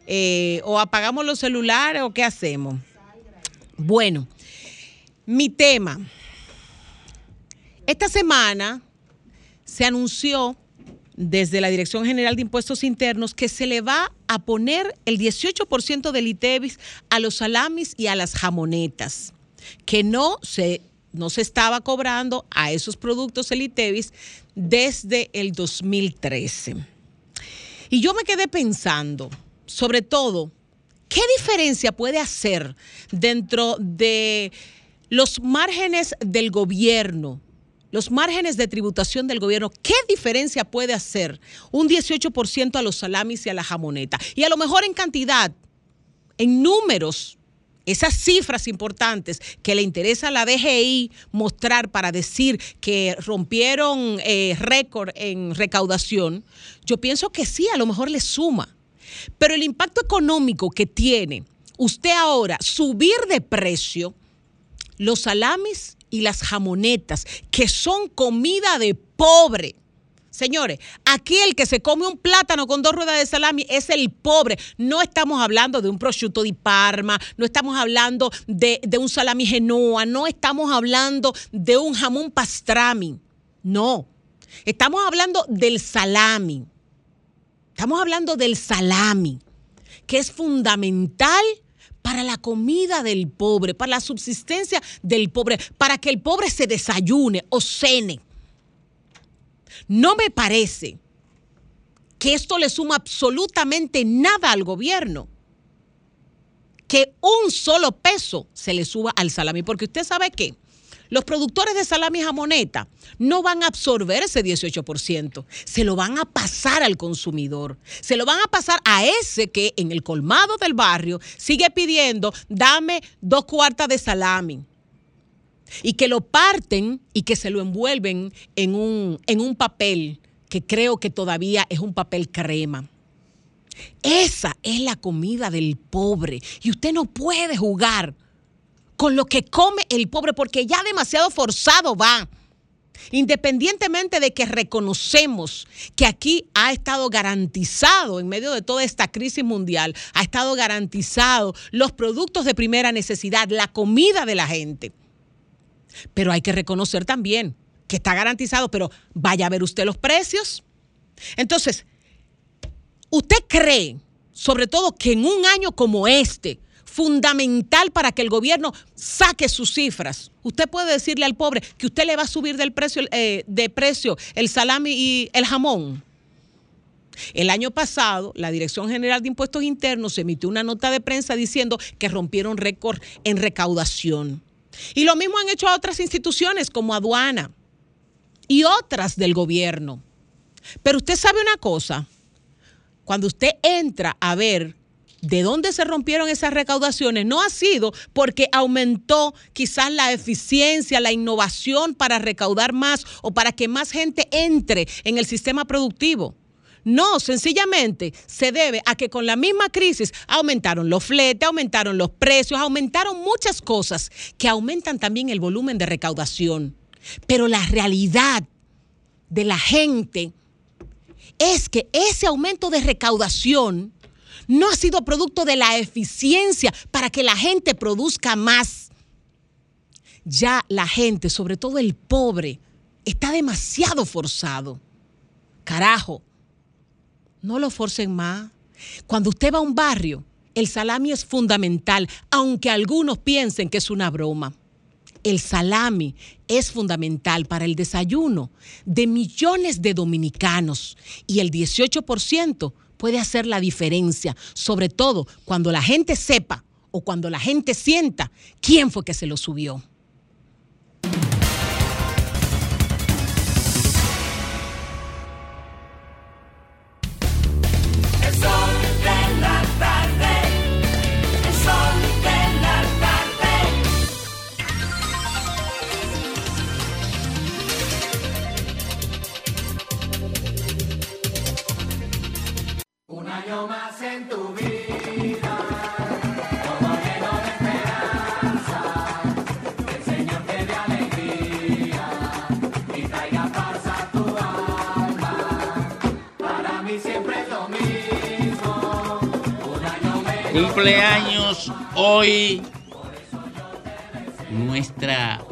Eh, o apagamos los celulares o qué hacemos. Bueno, mi tema. Esta semana se anunció desde la Dirección General de Impuestos Internos que se le va a poner el 18% del ITEVIS a los salamis y a las jamonetas, que no se, no se estaba cobrando a esos productos el ITEVIS desde el 2013. Y yo me quedé pensando, sobre todo, ¿qué diferencia puede hacer dentro de los márgenes del gobierno? Los márgenes de tributación del gobierno, ¿qué diferencia puede hacer un 18% a los salamis y a la jamoneta? Y a lo mejor en cantidad, en números, esas cifras importantes que le interesa a la DGI mostrar para decir que rompieron eh, récord en recaudación, yo pienso que sí, a lo mejor le suma. Pero el impacto económico que tiene usted ahora subir de precio los salamis y las jamonetas, que son comida de pobre. Señores, aquí el que se come un plátano con dos ruedas de salami es el pobre. No estamos hablando de un prosciutto di Parma, no estamos hablando de, de un salami genoa, no estamos hablando de un jamón pastrami. No, estamos hablando del salami. Estamos hablando del salami, que es fundamental para la comida del pobre, para la subsistencia del pobre, para que el pobre se desayune o cene. No me parece que esto le suma absolutamente nada al gobierno. Que un solo peso se le suba al salami. Porque usted sabe que los productores de salami jamoneta no van a absorber ese 18%. Se lo van a pasar al consumidor. Se lo van a pasar a ese que en el colmado del barrio sigue pidiendo, dame dos cuartas de salami y que lo parten y que se lo envuelven en un, en un papel que creo que todavía es un papel crema. Esa es la comida del pobre y usted no puede jugar con lo que come el pobre porque ya demasiado forzado va. Independientemente de que reconocemos que aquí ha estado garantizado, en medio de toda esta crisis mundial, ha estado garantizado los productos de primera necesidad, la comida de la gente. Pero hay que reconocer también que está garantizado, pero vaya a ver usted los precios. Entonces, ¿usted cree, sobre todo, que en un año como este, fundamental para que el gobierno saque sus cifras. Usted puede decirle al pobre que usted le va a subir del precio, eh, de precio el salami y el jamón. El año pasado, la Dirección General de Impuestos Internos emitió una nota de prensa diciendo que rompieron récord en recaudación. Y lo mismo han hecho otras instituciones como aduana y otras del gobierno. Pero usted sabe una cosa, cuando usted entra a ver de dónde se rompieron esas recaudaciones, no ha sido porque aumentó quizás la eficiencia, la innovación para recaudar más o para que más gente entre en el sistema productivo. No, sencillamente se debe a que con la misma crisis aumentaron los fletes, aumentaron los precios, aumentaron muchas cosas que aumentan también el volumen de recaudación. Pero la realidad de la gente es que ese aumento de recaudación no ha sido producto de la eficiencia para que la gente produzca más. Ya la gente, sobre todo el pobre, está demasiado forzado. Carajo, no lo forcen más. Cuando usted va a un barrio, el salami es fundamental, aunque algunos piensen que es una broma. El salami es fundamental para el desayuno de millones de dominicanos y el 18% puede hacer la diferencia, sobre todo cuando la gente sepa o cuando la gente sienta quién fue que se lo subió. Cumpleaños hoy nuestra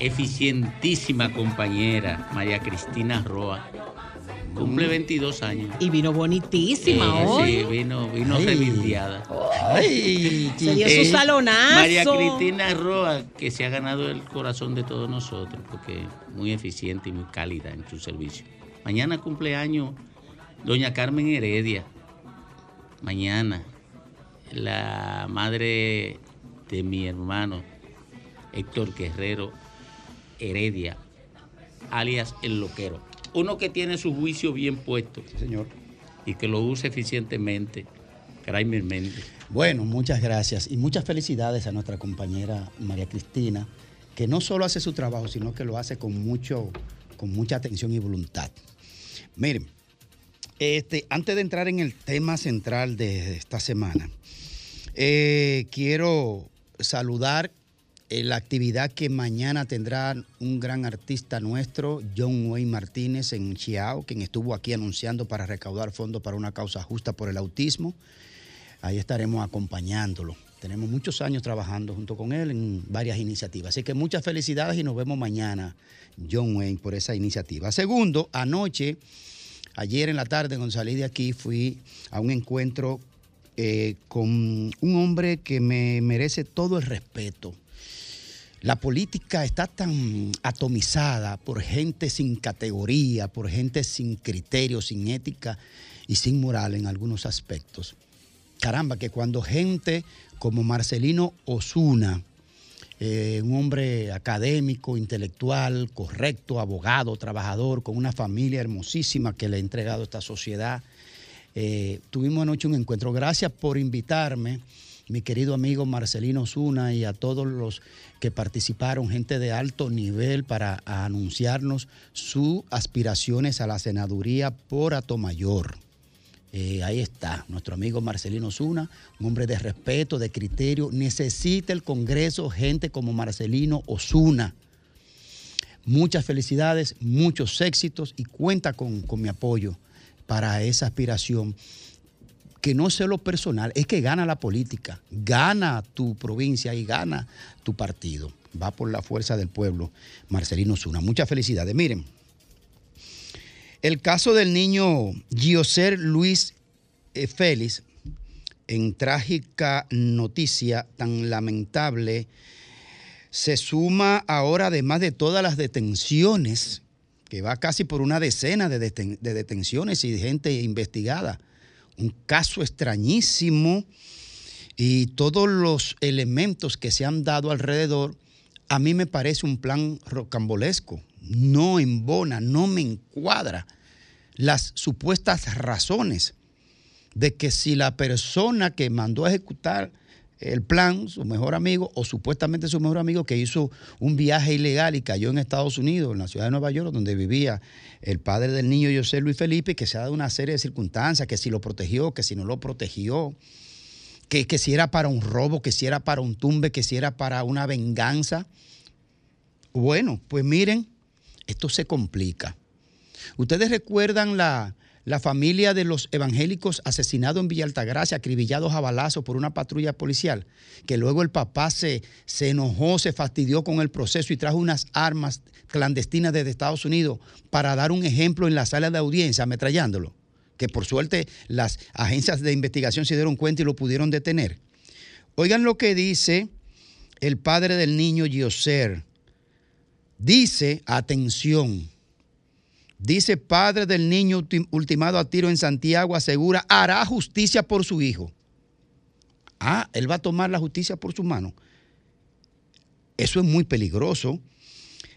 eficientísima compañera María Cristina Roa. Cumple 22 años. Y vino bonitísima Eh, hoy. Sí, vino, vino Ay. revirdeada. Ay, Se dio su salonazo. María Cristina Roa, que se ha ganado el corazón de todos nosotros, porque es muy eficiente y muy cálida en su servicio. Mañana cumpleaños doña Carmen Heredia. Mañana, la madre de mi hermano Héctor Guerrero Heredia, alias El Loquero. Uno que tiene su juicio bien puesto. señor. Y que lo use eficientemente. Méndez. Bueno, muchas gracias y muchas felicidades a nuestra compañera María Cristina, que no solo hace su trabajo, sino que lo hace con, mucho, con mucha atención y voluntad. Miren, Este, antes de entrar en el tema central de esta semana, eh, quiero saludar eh, la actividad que mañana tendrá un gran artista nuestro, John Wayne Martínez, en Chiao, quien estuvo aquí anunciando para recaudar fondos para una causa justa por el autismo. Ahí estaremos acompañándolo. Tenemos muchos años trabajando junto con él en varias iniciativas. Así que muchas felicidades y nos vemos mañana, John Wayne, por esa iniciativa. Segundo, anoche, ayer en la tarde, cuando salí de aquí, fui a un encuentro eh, con un hombre que me merece todo el respeto. La política está tan atomizada por gente sin categoría, por gente sin criterio, sin ética y sin moral en algunos aspectos. Caramba, que cuando gente como Marcelino Osuna, eh, un hombre académico, intelectual, correcto, abogado, trabajador, con una familia hermosísima que le ha entregado esta sociedad, eh, tuvimos anoche un encuentro. Gracias por invitarme, mi querido amigo Marcelino Osuna y a todos los que participaron, gente de alto nivel, para anunciarnos sus aspiraciones a la senaduría por Atomayor. Eh, ahí está, nuestro amigo Marcelino Osuna, un hombre de respeto, de criterio. Necesita el Congreso gente como Marcelino Osuna. Muchas felicidades, muchos éxitos y cuenta con mi apoyo para esa aspiración que no es lo personal, es que gana la política, gana tu provincia y gana tu partido. Va por la fuerza del pueblo, Marcelino Zuna. Muchas felicidades. Miren, el caso del niño Gioser Luis eh, Félix, en trágica noticia tan lamentable, se suma ahora, además de todas las detenciones, que va casi por una decena de, deten- de detenciones y de gente investigada. Un caso extrañísimo y todos los elementos que se han dado alrededor, a mí me parece un plan rocambolesco. No embona, no me encuadra las supuestas razones de que si la persona que mandó a ejecutar el plan, su mejor amigo, o supuestamente su mejor amigo, que hizo un viaje ilegal y cayó en Estados Unidos, en la ciudad de Nueva York, donde vivía el padre del niño José Luis Felipe, que se ha dado una serie de circunstancias, que si lo protegió, que si no lo protegió, que, que si era para un robo, que si era para un tumbe, que si era para una venganza. Bueno, pues miren, esto se complica. Ustedes recuerdan la, la familia de los evangélicos asesinados en Villa Altagracia, acribillados a balazos por una patrulla policial, que luego el papá se, se enojó, se fastidió con el proceso y trajo unas armas clandestinas desde Estados Unidos para dar un ejemplo en la sala de audiencia, ametrallándolo. Que por suerte las agencias de investigación se dieron cuenta y lo pudieron detener. Oigan lo que dice el padre del niño Gioser. Dice, atención, Dice padre del niño ultim- ultimado a tiro en Santiago, asegura, hará justicia por su hijo. Ah, él va a tomar la justicia por su mano. Eso es muy peligroso.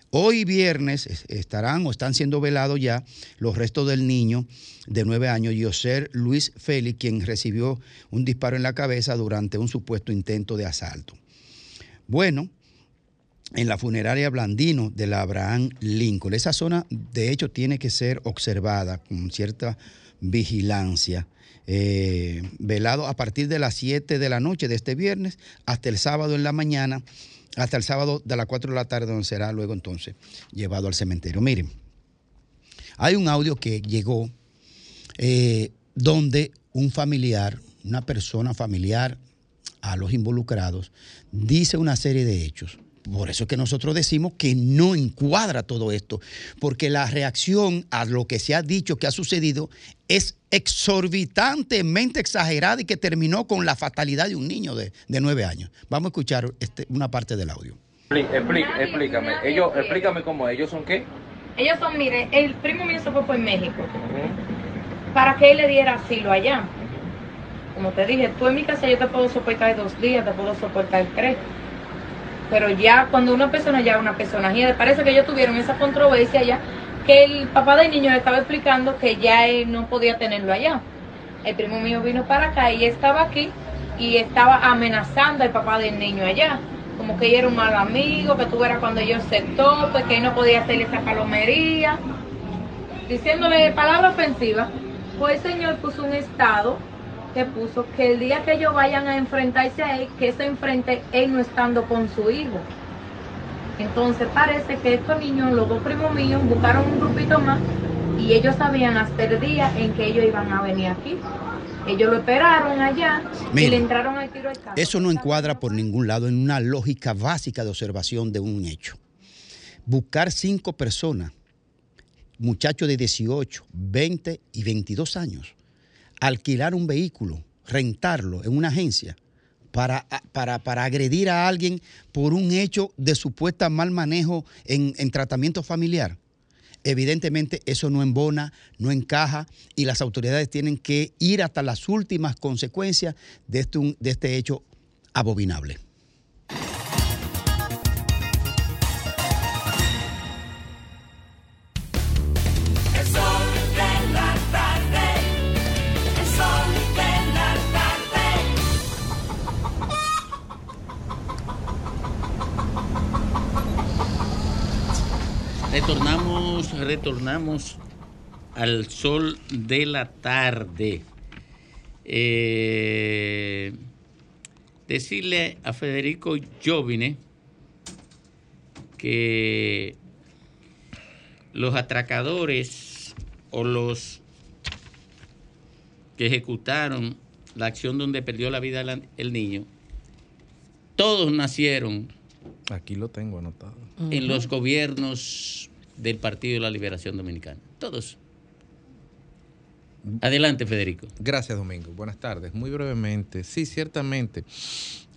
Hoy viernes es- estarán o están siendo velados ya los restos del niño de nueve años, Yoser Luis Félix, quien recibió un disparo en la cabeza durante un supuesto intento de asalto. Bueno, en la funeraria Blandino de la Abraham Lincoln. Esa zona, de hecho, tiene que ser observada con cierta vigilancia. eh, velado a partir de las 7 de la noche de este viernes hasta el sábado en la mañana, hasta el sábado de las 4 de la tarde, donde será luego entonces llevado al cementerio. Miren, hay un audio que llegó eh, donde un familiar, una persona familiar a los involucrados, dice una serie de hechos. Por eso es que nosotros decimos que no encuadra todo esto, porque la reacción a lo que se ha dicho que ha sucedido es exorbitantemente exagerada y que terminó con la fatalidad de un niño de, de nueve años. Vamos a escuchar este- una parte del audio. Explícame, ellos, explícame cómo ellos son qué. Ellos son, mire, el primo mío se fue por México para que él le diera asilo allá. Como te dije, tú en mi casa yo te puedo soportar dos días, te puedo soportar tres. Pero ya cuando una persona ya una persona, parece que ellos tuvieron esa controversia ya, que el papá del niño le estaba explicando que ya él no podía tenerlo allá. El primo mío vino para acá y estaba aquí y estaba amenazando al papá del niño allá. Como que ella era un mal amigo, que tú eras cuando ellos se tope, que él no podía hacerle esa palomería, diciéndole palabras ofensivas. Pues el señor puso un estado que puso que el día que ellos vayan a enfrentarse a él, que se enfrente él no estando con su hijo. Entonces parece que estos niños, los dos primos míos, buscaron un grupito más y ellos sabían hasta el día en que ellos iban a venir aquí. Ellos lo esperaron allá y le entraron al tiro al carro. Eso no encuadra por ningún lado en una lógica básica de observación de un hecho. Buscar cinco personas, muchachos de 18, 20 y 22 años, alquilar un vehículo, rentarlo en una agencia para, para, para agredir a alguien por un hecho de supuesta mal manejo en, en tratamiento familiar. Evidentemente eso no embona, no encaja y las autoridades tienen que ir hasta las últimas consecuencias de este, de este hecho abominable. Retornamos, retornamos al sol de la tarde. Eh, decirle a Federico Jovine que los atracadores o los que ejecutaron la acción donde perdió la vida el niño, todos nacieron Aquí lo tengo anotado. En los gobiernos del Partido de la Liberación Dominicana. Todos. Adelante, Federico. Gracias, Domingo. Buenas tardes. Muy brevemente, sí, ciertamente,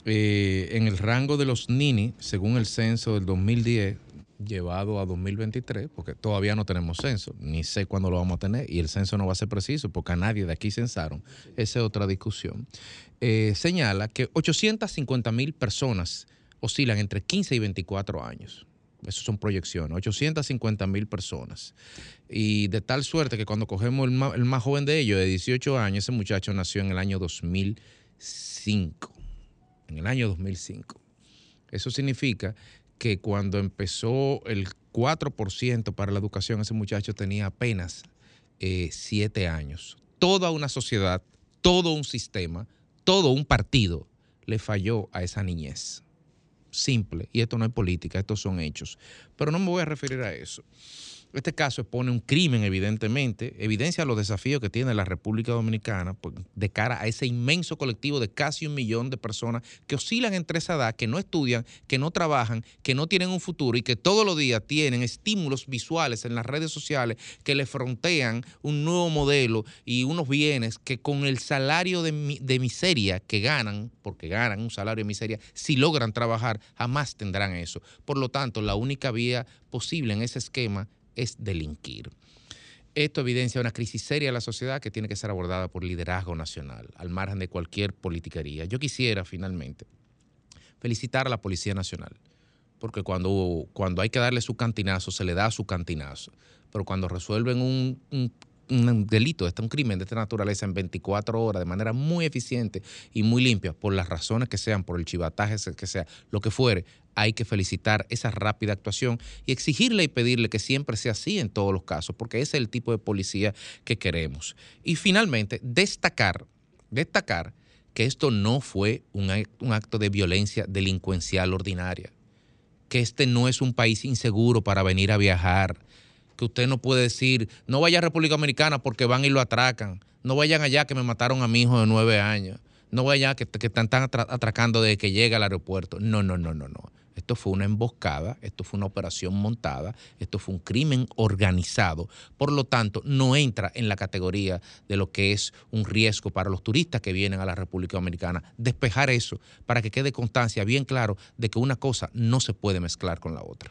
eh, en el rango de los NINI, según el censo del 2010, llevado a 2023, porque todavía no tenemos censo, ni sé cuándo lo vamos a tener, y el censo no va a ser preciso, porque a nadie de aquí censaron. Esa es otra discusión. Eh, señala que 850 mil personas oscilan entre 15 y 24 años. Esas son proyecciones, 850 mil personas. Y de tal suerte que cuando cogemos el más, joven de ellos, de 18 años, ese muchacho nació en el año 2005. En el año 2005. Eso significa que cuando empezó el 4% para la educación, ese muchacho tenía apenas 7 años. Toda una sociedad, todo un sistema, todo un partido le falló a esa niñez simple. Y esto no es política, estos son hechos. Pero no me voy a referir a eso. Este caso expone un crimen, evidentemente, evidencia los desafíos que tiene la República Dominicana pues, de cara a ese inmenso colectivo de casi un millón de personas que oscilan entre esa edad, que no estudian, que no trabajan, que no tienen un futuro y que todos los días tienen estímulos visuales en las redes sociales que le frontean un nuevo modelo y unos bienes que con el salario de, de miseria que ganan, porque ganan un salario de miseria, si logran trabajar, jamás tendrán eso. Por lo tanto, la única vía posible en ese esquema es delinquir. Esto evidencia una crisis seria de la sociedad que tiene que ser abordada por liderazgo nacional, al margen de cualquier politiquería. Yo quisiera, finalmente, felicitar a la Policía Nacional, porque cuando, cuando hay que darle su cantinazo, se le da su cantinazo, pero cuando resuelven un, un- un delito, este, un crimen de esta naturaleza en 24 horas de manera muy eficiente y muy limpia, por las razones que sean, por el chivataje que sea, lo que fuere, hay que felicitar esa rápida actuación y exigirle y pedirle que siempre sea así en todos los casos, porque ese es el tipo de policía que queremos. Y finalmente, destacar, destacar que esto no fue un, ac- un acto de violencia delincuencial ordinaria, que este no es un país inseguro para venir a viajar, que usted no puede decir, no vaya a República Dominicana porque van y lo atracan, no vayan allá que me mataron a mi hijo de nueve años, no vayan que, que están, están atra- atracando desde que llega al aeropuerto. No, no, no, no, no. Esto fue una emboscada, esto fue una operación montada, esto fue un crimen organizado. Por lo tanto, no entra en la categoría de lo que es un riesgo para los turistas que vienen a la República Dominicana. Despejar eso para que quede constancia bien claro de que una cosa no se puede mezclar con la otra.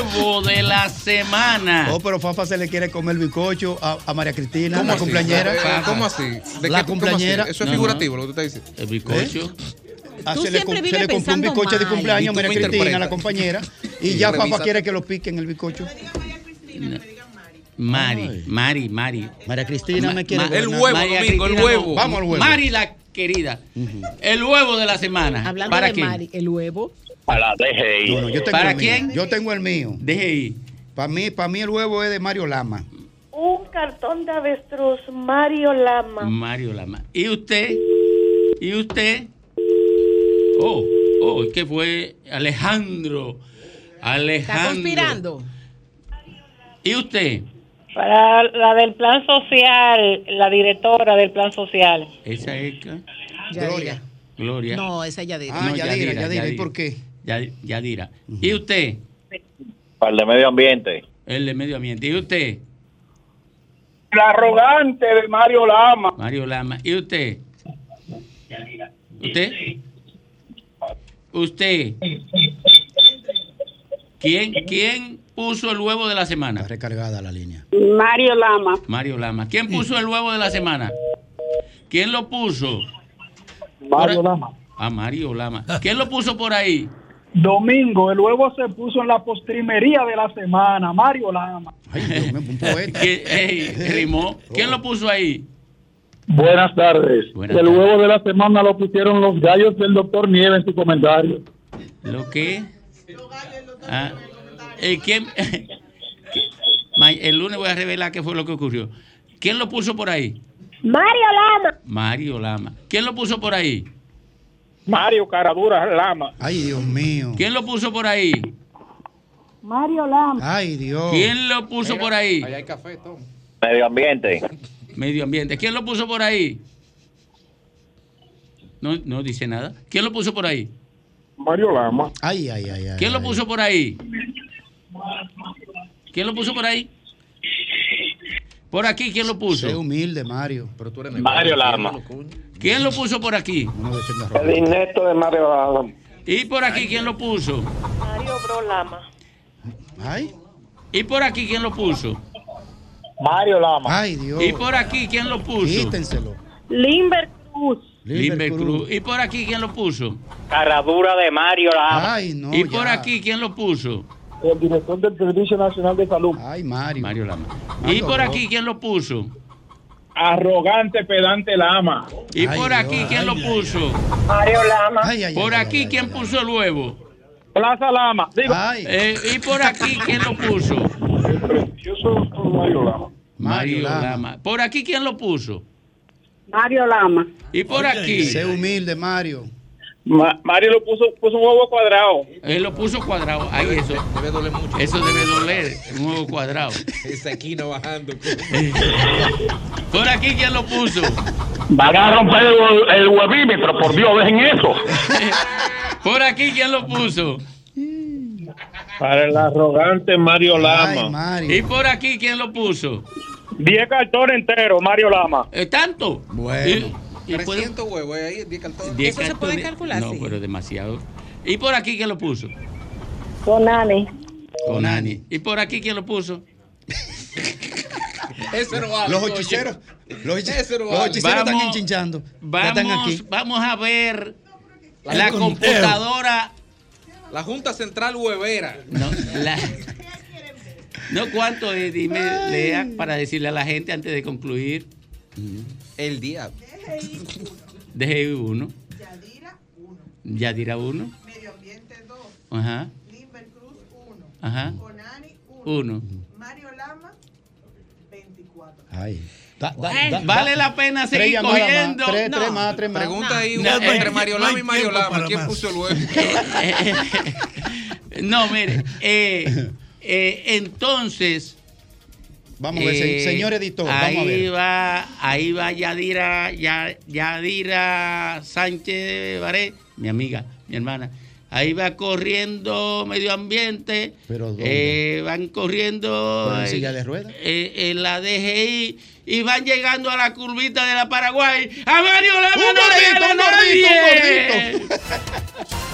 Huevo de la semana. Oh, pero Fafa se le quiere comer el bizcocho a, a María Cristina, ¿Cómo la así? cumpleañera. Eh, ¿Cómo así? ¿De la qué- cómo así? cumpleañera. Eso es figurativo lo que tú estás diciendo. El bizcocho. Ah, Tú se le, vives se le compró un pensando bizcocho de mal. cumpleaños a María me Cristina, la compañera. Y, Y ya Fafa quiere que lo piquen el bizcocho. Mari, Mari, Mari. María Cristina me quiere. Ma- El huevo, María Domingo, el Cristina, huevo. no. Vamos al huevo. Mari la querida. El huevo de la semana. Hablando ¿Para de quién? Mari, el huevo. Para la DGI. No, no, yo tengo ¿Para el mío. quién? Yo tengo el mío. DGI. Para mí, para mí el huevo es de Mario Lama. Un cartón de avestruz, Mario Lama. Mario Lama. ¿Y usted? ¿Y usted? Oh, oh, ¿qué fue? Alejandro. Está Alejandro. conspirando. ¿Y usted? Para la del plan social, la directora del plan social. Esa es que- Yadira. Gloria. No, esa es Yadira. Ah, Yadira, Yadira. ¿Y por qué? Yad- Yadira. ¿Y usted? Para el de medio ambiente. El de medio ambiente. ¿Y usted? El arrogante de Mario Lama. Mario Lama. ¿Y usted? ¿Usted? ¿Usted? ¿Quién, ¿Quién puso el huevo de la semana? Está recargada la línea. Mario Lama. Mario Lama. ¿Quién puso el huevo de la semana? ¿Quién lo puso? Mario Lama. Ah, Mario Lama. ¿Quién lo puso por ahí? Domingo, el huevo se puso en la postrimería de la semana. Mario Lama. Ay, Dios mío, un poeta. ¿Quién, ey, rimó. ¿Quién lo puso ahí? Buenas tardes. Buenas el tardes. huevo de la semana lo pusieron los gallos del doctor Nieve en su comentario. ¿Lo qué? Ah, eh, ¿quién? Ma- El lunes voy a revelar qué fue lo que ocurrió. ¿Quién lo puso por ahí? Mario Lama. Mario Lama. ¿Quién lo puso por ahí? Mario Caradura Lama. Ay, Dios mío. ¿Quién lo puso por ahí? Mario Lama. Ay, Dios. ¿Quién lo puso por ahí? Allá hay café, Tom. Medio ambiente. Medio ambiente. ¿Quién lo puso por ahí? No, no dice nada. ¿Quién lo puso por ahí? Mario Lama. Ay, ay, ay, ay. ¿Quién lo ay. puso por ahí? ¿Quién lo puso por ahí? Por aquí, ¿quién lo Sé puso? humilde, Mario. Pero tú eres Mario Lama. ¿Quién lo puso por aquí? El innesto de Mario Lama. ¿Y por aquí quién lo puso? Mario Bro Lama. Ay, ¿Y por aquí quién lo puso? Mario Lama. ay, Dios. ¿Y por aquí quién lo puso? Quítenselo. Limber Cruz. Limber Cruz. ¿Y por aquí quién lo puso? Caradura de Mario Lama. Ay, no. ¿Y por aquí quién lo puso? El director del Servicio Nacional de Salud. Ay, Mario. Mario Lama. ¿Y Mario por Lama. aquí quién lo puso? Arrogante pedante Lama. ¿Y Ay, por aquí Dios. quién lo puso? Mario Lama. Ay, ay, ¿Por ay, aquí quién ay, puso el huevo? Plaza Lama. Digo, Eh, ¿Y por aquí quién lo puso? el precioso doctor Mario Lama. Mario Lama. Lama. ¿Por aquí quién lo puso? Mario Lama. ¿Y por Oye, aquí? sé humilde, Mario. Mario lo puso, puso un huevo cuadrado. Él lo puso cuadrado. Ay, eso, Debe doler mucho. eso debe doler. Un huevo cuadrado. Esa esquina bajando. ¿Por aquí quién lo puso? Van a romper el, el huevímetro, por Dios, dejen eso. ¿Por aquí quién lo puso? Para el arrogante Mario Ay, Lama. ¿Y por aquí quién lo puso? 10 cartones enteros, Mario Lama. ¿Eh, ¿Tanto? Bueno. ¿Y, y puede- 300 huevos eh, ahí, 10 cartones. diez ¿Eso se puede calcular, No, sí? pero demasiado. ¿Y por aquí quién lo puso? Conani. Conani. ¿Y por aquí quién lo puso? Ese no vale. Los hechiceros. Los, hechi- Ese no los hechiceros están Vamos- enchinchando. Ya están Vamos, aquí. vamos a ver la, computadora. La Junta Central Huevera. No, la- no cuánto es, dime, lea para decirle a la gente antes de concluir. El diablo. Deje uno. Yadira uno. Medio Ambiente 2. Ajá. Limber Cruz 1. Ajá. Conani 1. Uno. Mario Lama 24. Ay. Da- da- da- vale la pena tres seguir llamadas más, cogiendo. Tres, No. tres más, tres más. Pregunta ahí No, hay entre Mario Lama y Mario Lama. para ¿Quién puso el huevo? no, mire, eh, eh, entonces. Vamos a ver, eh, señor editor, Ahí vamos a ver. va, ahí va Yadira, Ya- Yadira Sánchez Baré, mi amiga, mi hermana. Ahí va corriendo medio ambiente. ¿Pero eh, van corriendo. ¿Pero en eh, silla de ruedas? eh, en la DGI y van llegando a la curvita de la Paraguay. ¡A Mario Lama ¡Un gordito, un gordito, un gordito!